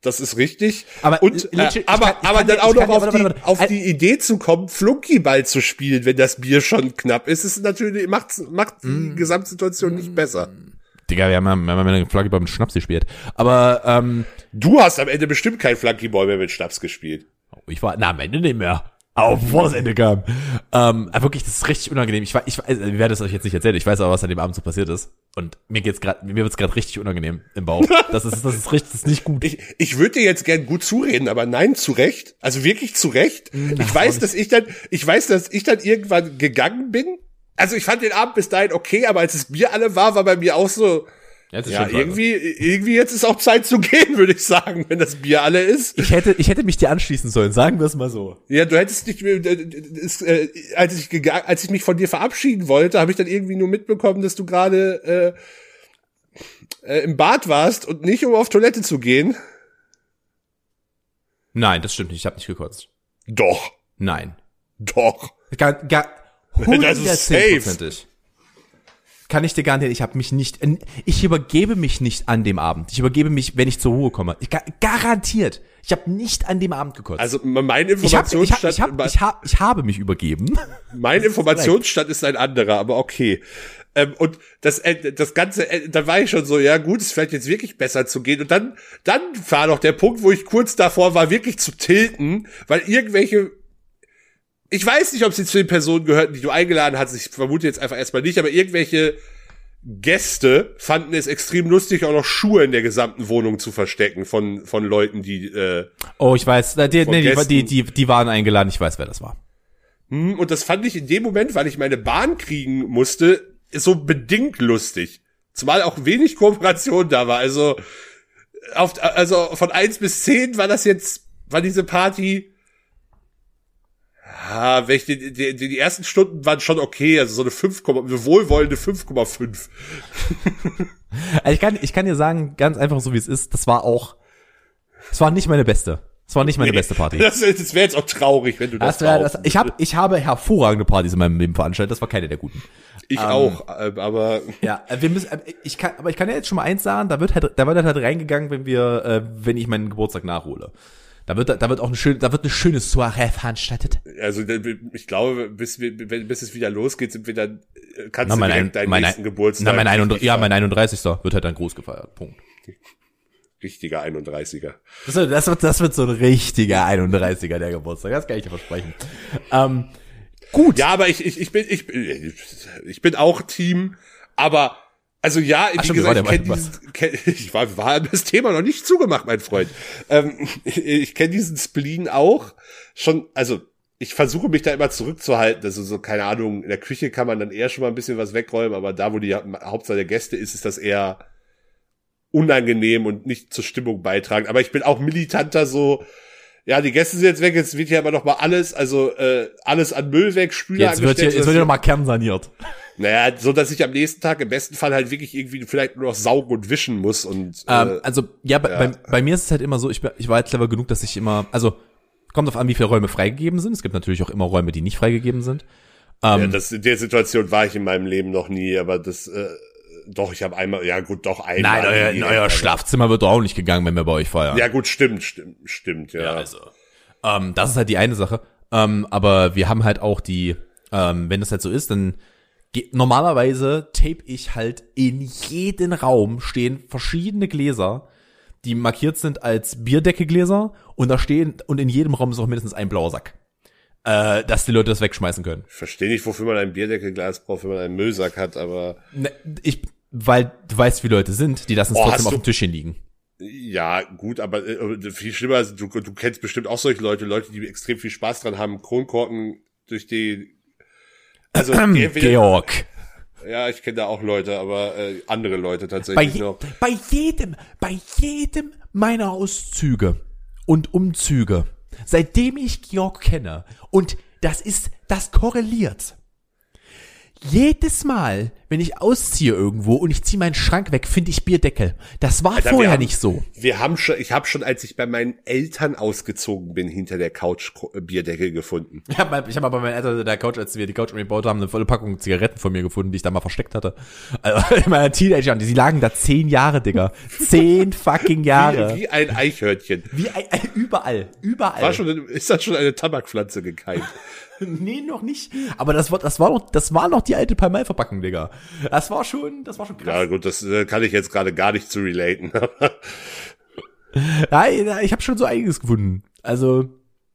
das ist richtig. Aber und, äh, ich aber, kann- ich aber dann auch noch auf, die, auf die Idee zu kommen, Flunkyball zu spielen, wenn das Bier schon knapp ist, ist natürlich, macht, macht die Mm. Gesamtsituation nicht besser. Digga, wir haben, ja- wir haben ja eine Flagge beim Schnaps gespielt. Aber ähm, Du hast am Ende bestimmt kein Flunkyball mehr mit Schnaps gespielt. ich war, na, am Ende nicht mehr. Aber bevor das Ende kam. Ähm, wirklich, das ist richtig unangenehm. Ich, ich, ich werde es euch jetzt nicht erzählen. Ich weiß aber, was an dem Abend so passiert ist. Und mir geht's gerade, mir wird's gerade richtig unangenehm im Bauch. Das ist, das ist richtig, das ist nicht gut. Ich, ich würde dir jetzt gern gut zureden, aber nein, zu Recht. Also wirklich zu Recht. Na, ich weiß, dass ich dann, ich weiß, dass ich dann irgendwann gegangen bin. Also ich fand den Abend bis dahin okay, aber als es Bier alle war, war bei mir auch so, ja, irgendwie, irgendwie jetzt ist auch Zeit zu gehen, würde ich sagen, wenn das Bier alle ist. Ich hätte, ich hätte mich dir anschließen sollen, sagen wir es mal so. Ja, du hättest nicht, äh, als ich gegangen, als ich mich von dir verabschieden wollte, habe ich dann irgendwie nur mitbekommen, dass du gerade äh, äh, im Bad warst und nicht um auf Toilette zu gehen. Nein, das stimmt nicht. Ich habe nicht gekotzt. Doch. Nein. Doch. Gar, gar, 110%. Kann ich dir garantieren, ich habe mich nicht, ich übergebe mich nicht an dem Abend. Ich übergebe mich, wenn ich zur Ruhe komme. Ich, garantiert. Ich habe nicht an dem Abend gekotzt. Also mein Informationsstand. Ich, hab, ich, hab, ich, hab, ich habe mich übergeben. Mein Informationsstand ist ein anderer, aber okay. Ähm, und das, äh, das Ganze, äh, da war ich schon so, ja gut, es ist vielleicht jetzt wirklich besser zu gehen. Und dann, dann war noch der Punkt, wo ich kurz davor war, wirklich zu tilten, weil irgendwelche ich weiß nicht, ob sie zu den Personen gehörten, die du eingeladen hast. Ich vermute jetzt einfach erstmal nicht, aber irgendwelche Gäste fanden es extrem lustig, auch noch Schuhe in der gesamten Wohnung zu verstecken von, von Leuten, die. Äh, oh, ich weiß. Die, nee, die, die, die waren eingeladen, ich weiß, wer das war. Hm, und das fand ich in dem Moment, weil ich meine Bahn kriegen musste, so bedingt lustig. Zumal auch wenig Kooperation da war. Also, auf, also von eins bis zehn war das jetzt, war diese Party ja, die, die, die ersten Stunden waren schon okay, also so eine 5, eine wohlwollende 5,5. also ich kann, ich kann dir sagen, ganz einfach so wie es ist, das war auch, das war nicht meine beste. Das war nicht meine nee, beste Party. Das, das wäre jetzt auch traurig, wenn du das, das, wär, das Ich habe ich habe hervorragende Partys in meinem Leben veranstaltet. Das war keine der guten. Ich ähm, auch, äh, aber ja, äh, wir müssen. Äh, ich kann, aber ich kann ja jetzt schon mal eins sagen. Da wird halt, da wird halt reingegangen, wenn wir, äh, wenn ich meinen Geburtstag nachhole. Da wird, da wird auch eine schöne, da wird eine schöne Soiree veranstaltet. Also ich glaube, bis, bis es wieder losgeht, sind wir dann, äh, kannst na, du direkt ein, deinen mein, nächsten Geburtstag. Na, mein 31, ja, mein 31. wird halt dann groß gefeiert. Punkt. Richtiger 31er. Das wird, das wird, das wird so ein richtiger 31er, der Geburtstag. Das kann ich dir versprechen. Ähm, gut. Ja, aber ich, ich, ich bin, ich, ich bin auch Team, aber also ja, Ach, wie gesagt, ich kenne dieses, kenn, ich war, war das Thema noch nicht zugemacht, mein Freund. Ähm, ich kenne diesen Spleen auch schon, also ich versuche mich da immer zurückzuhalten. Also so, keine Ahnung, in der Küche kann man dann eher schon mal ein bisschen was wegräumen, aber da, wo die Hauptzahl der Gäste ist, ist das eher unangenehm und nicht zur Stimmung beitragen. Aber ich bin auch militanter so, ja, die Gäste sind jetzt weg, jetzt wird hier aber noch mal alles, also äh, alles an Müll weg, Spüler Jetzt wird hier, jetzt wird hier noch mal kernsaniert. Naja, so dass ich am nächsten Tag im besten Fall halt wirklich irgendwie vielleicht nur noch saugen und wischen muss und. Ähm, äh, also ja, bei, ja. Bei, bei mir ist es halt immer so, ich, ich war halt clever genug, dass ich immer, also kommt auf an, wie viele Räume freigegeben sind. Es gibt natürlich auch immer Räume, die nicht freigegeben sind. Ähm, ja, das, in der Situation war ich in meinem Leben noch nie, aber das, äh, doch, ich habe einmal, ja gut, doch einmal. Nein, euer, in euer Schlafzimmer wird doch auch nicht gegangen, wenn wir bei euch feiern. Ja gut, stimmt, stimmt, stimmt, ja. ja also, ähm, das ist halt die eine Sache. Ähm, aber wir haben halt auch die, ähm, wenn das halt so ist, dann normalerweise tape ich halt in jeden Raum stehen verschiedene Gläser, die markiert sind als Bierdeckegläser und da stehen und in jedem Raum ist auch mindestens ein blauer Sack. Äh, dass die Leute das wegschmeißen können. Ich verstehe nicht, wofür man ein Bierdeckeglas braucht, wenn man einen Müllsack hat, aber. Ne, ich, weil du weißt, wie Leute sind, die lassen es oh, trotzdem auf dem Tisch hinliegen. Ja, gut, aber äh, viel schlimmer, du, du kennst bestimmt auch solche Leute, Leute, die extrem viel Spaß dran haben, Kronkorken durch die also Georg. Ja, ich kenne da auch Leute, aber äh, andere Leute tatsächlich bei, noch. Bei jedem, bei jedem meiner Auszüge und Umzüge, seitdem ich Georg kenne, und das ist, das korreliert jedes Mal, wenn ich ausziehe irgendwo und ich ziehe meinen Schrank weg, finde ich Bierdeckel. Das war Alter, vorher haben, nicht so. Wir haben schon, ich habe schon, als ich bei meinen Eltern ausgezogen bin, hinter der Couch äh, Bierdeckel gefunden. Ich habe ich hab mal bei meinen Eltern der Couch, als wir die Couch umgebaut haben, eine volle Packung Zigaretten von mir gefunden, die ich da mal versteckt hatte. Also in meiner Teenager, die lagen da zehn Jahre, Digga. Zehn fucking Jahre. Wie, wie ein Eichhörnchen. Wie ein, überall, überall. War schon, ist das schon eine Tabakpflanze gekeimt? nee, noch nicht. Aber das war, das war noch, das war noch die alte Palmal-Verpackung, Digga. Das war schon, das war schon krass. Ja, gut, das äh, kann ich jetzt gerade gar nicht zu relaten. ja, ich habe schon so einiges gefunden. Also,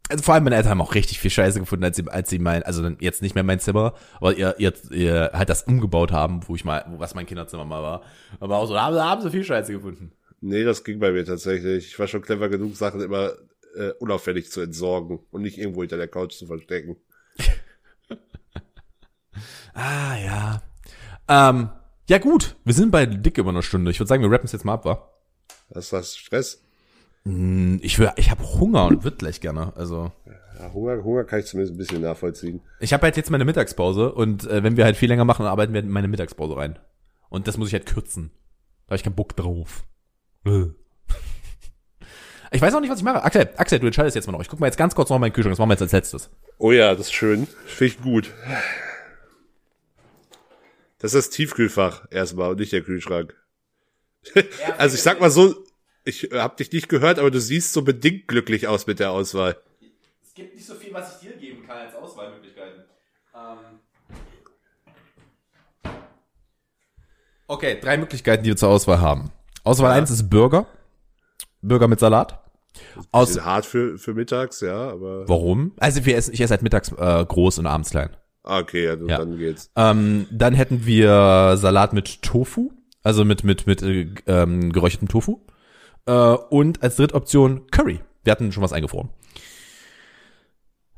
also vor allem meine Eltern haben auch richtig viel Scheiße gefunden, als sie, als sie mein, also jetzt nicht mehr mein Zimmer, aber ihr, ihr, ihr halt das umgebaut haben, wo ich mal, wo was mein Kinderzimmer mal war. Aber auch so, da haben, da haben sie viel Scheiße gefunden. Nee, das ging bei mir tatsächlich. Ich war schon clever genug, Sachen immer äh, unauffällig zu entsorgen und nicht irgendwo hinter der Couch zu verstecken. ah, ja. Ähm, ja gut, wir sind bei dick über einer Stunde. Ich würde sagen, wir rappen es jetzt mal ab, wa? Du das Stress? Hm, ich will, ich habe Hunger und würde gleich gerne. Also ja, Hunger, Hunger kann ich zumindest ein bisschen nachvollziehen. Ich habe halt jetzt meine Mittagspause und äh, wenn wir halt viel länger machen, dann arbeiten wir in meine Mittagspause rein. Und das muss ich halt kürzen. Da habe ich keinen Bock drauf. Ich weiß auch nicht, was ich mache. Axel, Axel, du entscheidest jetzt mal noch. Ich guck mal jetzt ganz kurz noch mal in meinen Kühlschrank. Das machen wir jetzt als letztes. Oh ja, das ist schön. Finde ich gut. Das ist das Tiefkühlfach erstmal und nicht der Kühlschrank. also ich sag mal so, ich hab dich nicht gehört, aber du siehst so bedingt glücklich aus mit der Auswahl. Es gibt nicht so viel, was ich dir geben kann als Auswahlmöglichkeiten. Ähm okay, drei Möglichkeiten, die wir zur Auswahl haben. Auswahl ja. 1 ist Burger. Burger mit Salat. Aus hart für, für mittags, ja, aber. Warum? Also wir essen, ich esse halt mittags äh, groß und abends klein. Ah, okay, ja, ja. dann geht's. Ähm, dann hätten wir Salat mit Tofu, also mit mit mit äh, ähm, geräuchertem Tofu. Äh, und als dritte Option Curry. Wir hatten schon was eingefroren.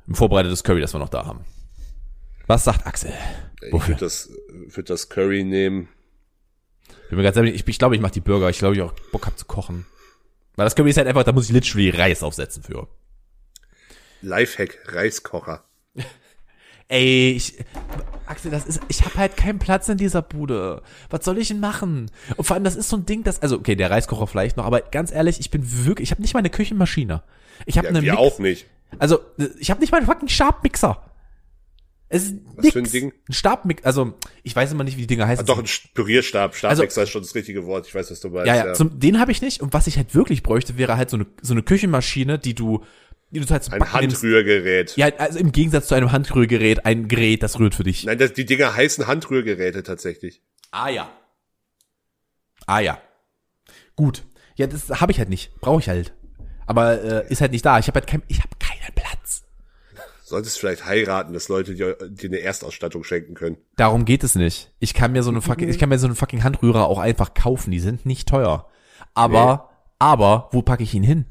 Ein vorbereitetes Curry, das wir noch da haben. Was sagt Axel? Ich würde das, würd das Curry nehmen. Ich, bin mir ganz ehrlich, ich, ich glaube, ich mache die Burger. Ich glaube, ich auch Bock hab zu kochen. Weil das Curry ist halt einfach, da muss ich literally Reis aufsetzen für. Lifehack, Reiskocher. Ey, ich, Axel, das ist, ich habe halt keinen Platz in dieser Bude. Was soll ich denn machen? Und vor allem, das ist so ein Ding, das, also okay, der Reiskocher vielleicht noch, aber ganz ehrlich, ich bin wirklich, ich habe nicht mal eine Küchenmaschine. Ich habe ja, eine wir Mix, auch nicht. Also, ich habe nicht mal einen fucking Stabmixer. Es ist Was nix. für ein Ding? Ein Stabmixer, also ich weiß immer nicht, wie die Dinger heißen. Ah, doch, ein Pürierstab. Stabmixer also, ist schon das richtige Wort. Ich weiß, was du meinst. Ja, ja, ja. Zum, den habe ich nicht. Und was ich halt wirklich bräuchte, wäre halt so eine, so eine Küchenmaschine, die du du zum Ein Handrührgerät. Ja, also im Gegensatz zu einem Handrührgerät, ein Gerät, das rührt für dich. Nein, das, die Dinger heißen Handrührgeräte tatsächlich. Ah ja. Ah ja. Gut. Ja, das habe ich halt nicht. Brauche ich halt. Aber äh, ist halt nicht da. Ich habe halt kein, ich habe keinen Platz. Solltest vielleicht heiraten, dass Leute dir, dir eine Erstausstattung schenken können. Darum geht es nicht. Ich kann mir so eine fucking, ich kann mir so einen fucking Handrührer auch einfach kaufen. Die sind nicht teuer. Aber, nee. aber, wo packe ich ihn hin?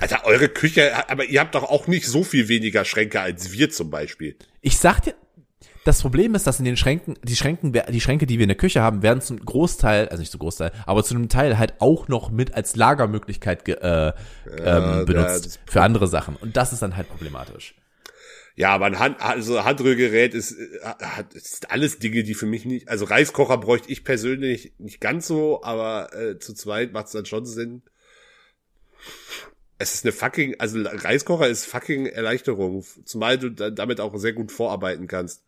Alter, eure Küche, aber ihr habt doch auch nicht so viel weniger Schränke als wir zum Beispiel. Ich sag dir, das Problem ist, dass in den Schränken, die Schränken, die Schränke, die wir in der Küche haben, werden zum Großteil, also nicht zum Großteil, aber zu einem Teil halt auch noch mit als Lagermöglichkeit ge, äh, ja, ähm, benutzt für andere Sachen. Und das ist dann halt problematisch. Ja, aber ein Hand, also Handrührgerät ist, äh, ist alles Dinge, die für mich nicht, also Reiskocher bräuchte ich persönlich nicht ganz so, aber äh, zu zweit macht es dann schon Sinn. Es ist eine fucking, also Reiskocher ist fucking Erleichterung, zumal du damit auch sehr gut vorarbeiten kannst.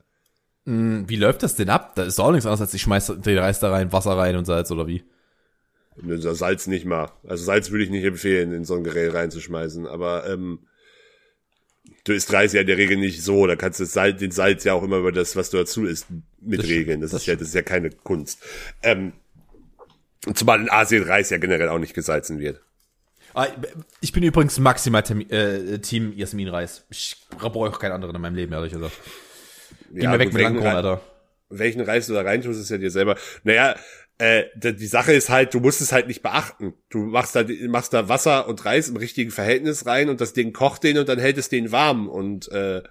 Mm, wie läuft das denn ab? Da ist auch nichts anderes, als ich schmeiß den Reis da rein, Wasser rein und Salz oder wie? Salz nicht mal. Also Salz würde ich nicht empfehlen, in so ein Gerät reinzuschmeißen. Aber ähm, du isst Reis ja in der Regel nicht so. Da kannst du Salz, den Salz ja auch immer über das, was du dazu isst, mitregeln. Das, das, das ist ja, das ist ja keine Kunst. Ähm, zumal in Asien Reis ja generell auch nicht gesalzen wird. Ah, ich bin übrigens maximal äh, Team Jasmin Reis. Ich brauche auch keinen anderen in meinem Leben, ehrlich gesagt. Geh ja, mir weg mit Langkorn, Alter. Welchen Reis du da reintust, ist ja dir selber. Naja, äh, die Sache ist halt, du musst es halt nicht beachten. Du machst da, machst da Wasser und Reis im richtigen Verhältnis rein und das Ding kocht den und dann hält es den warm und äh,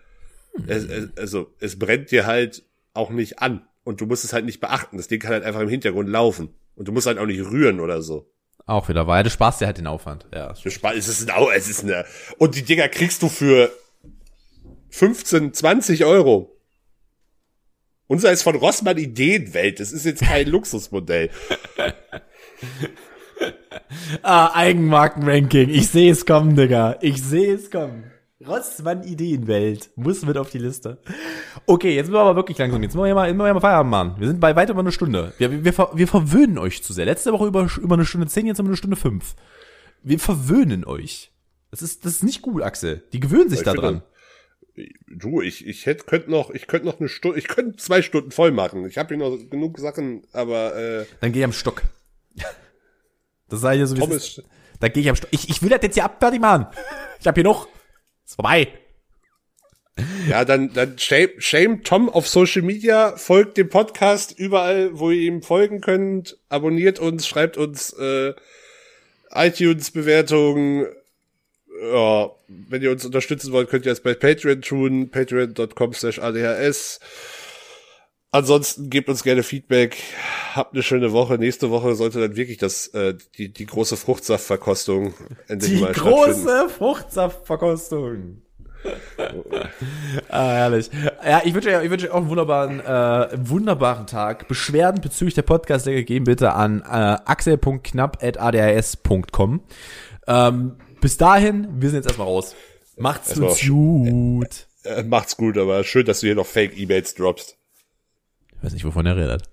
hm. es, es, also es brennt dir halt auch nicht an und du musst es halt nicht beachten. Das Ding kann halt einfach im Hintergrund laufen und du musst halt auch nicht rühren oder so. Auch wieder, weil du sparst dir halt den Aufwand. Ja. Du sparst, es ist ein, es ist eine, und die Dinger kriegst du für 15, 20 Euro. Unser ist von Rossmann Ideenwelt. Das ist jetzt kein Luxusmodell. ah, Eigenmarkenranking. Ich sehe es kommen, Digga. Ich sehe es kommen. Rossmann Ideenwelt. Muss mit auf die Liste. Okay, jetzt sind wir aber wirklich langsam. Jetzt müssen wir mal, immer mal Feierabend machen. Wir sind bei weit über eine Stunde. Wir, wir, wir verwöhnen euch zu sehr. Letzte Woche über, über eine Stunde zehn, jetzt haben wir eine Stunde fünf. Wir verwöhnen euch. Das ist, das ist nicht gut, Axel. Die gewöhnen sich da dran. Du, ich, ich hätte, könnte noch, ich könnte noch eine Stunde, ich könnte zwei Stunden voll machen. Ich habe hier noch genug Sachen, aber äh, Dann geh am Stock. Das sei ja so wie Thomas, Da gehe ich am Stock. Ich, ich will das jetzt hier abfertig machen. Ich habe hier noch. Ist. Ja, dann, dann shame, shame Tom auf Social Media, folgt dem Podcast überall, wo ihr ihm folgen könnt, abonniert uns, schreibt uns äh, iTunes-Bewertungen. Ja, wenn ihr uns unterstützen wollt, könnt ihr es bei Patreon tun, patreon.com slash adhs. Ansonsten gebt uns gerne Feedback. Habt eine schöne Woche. Nächste Woche sollte dann wirklich das äh, die die große Fruchtsaftverkostung endlich die mal große stattfinden. Fruchtsaftverkostung. ah, herrlich. Ja, ich wünsche euch, ich wünsche euch auch einen wunderbaren, äh, wunderbaren Tag. Beschwerden bezüglich der Podcast-Decke gehen bitte an äh, axel.knapp.adhs.com. Ähm, bis dahin, wir sind jetzt erstmal raus. Macht's erstmal gut. Äh, macht's gut, aber schön, dass du hier noch Fake-E-Mails droppst. Ich weiß nicht, wovon er redet.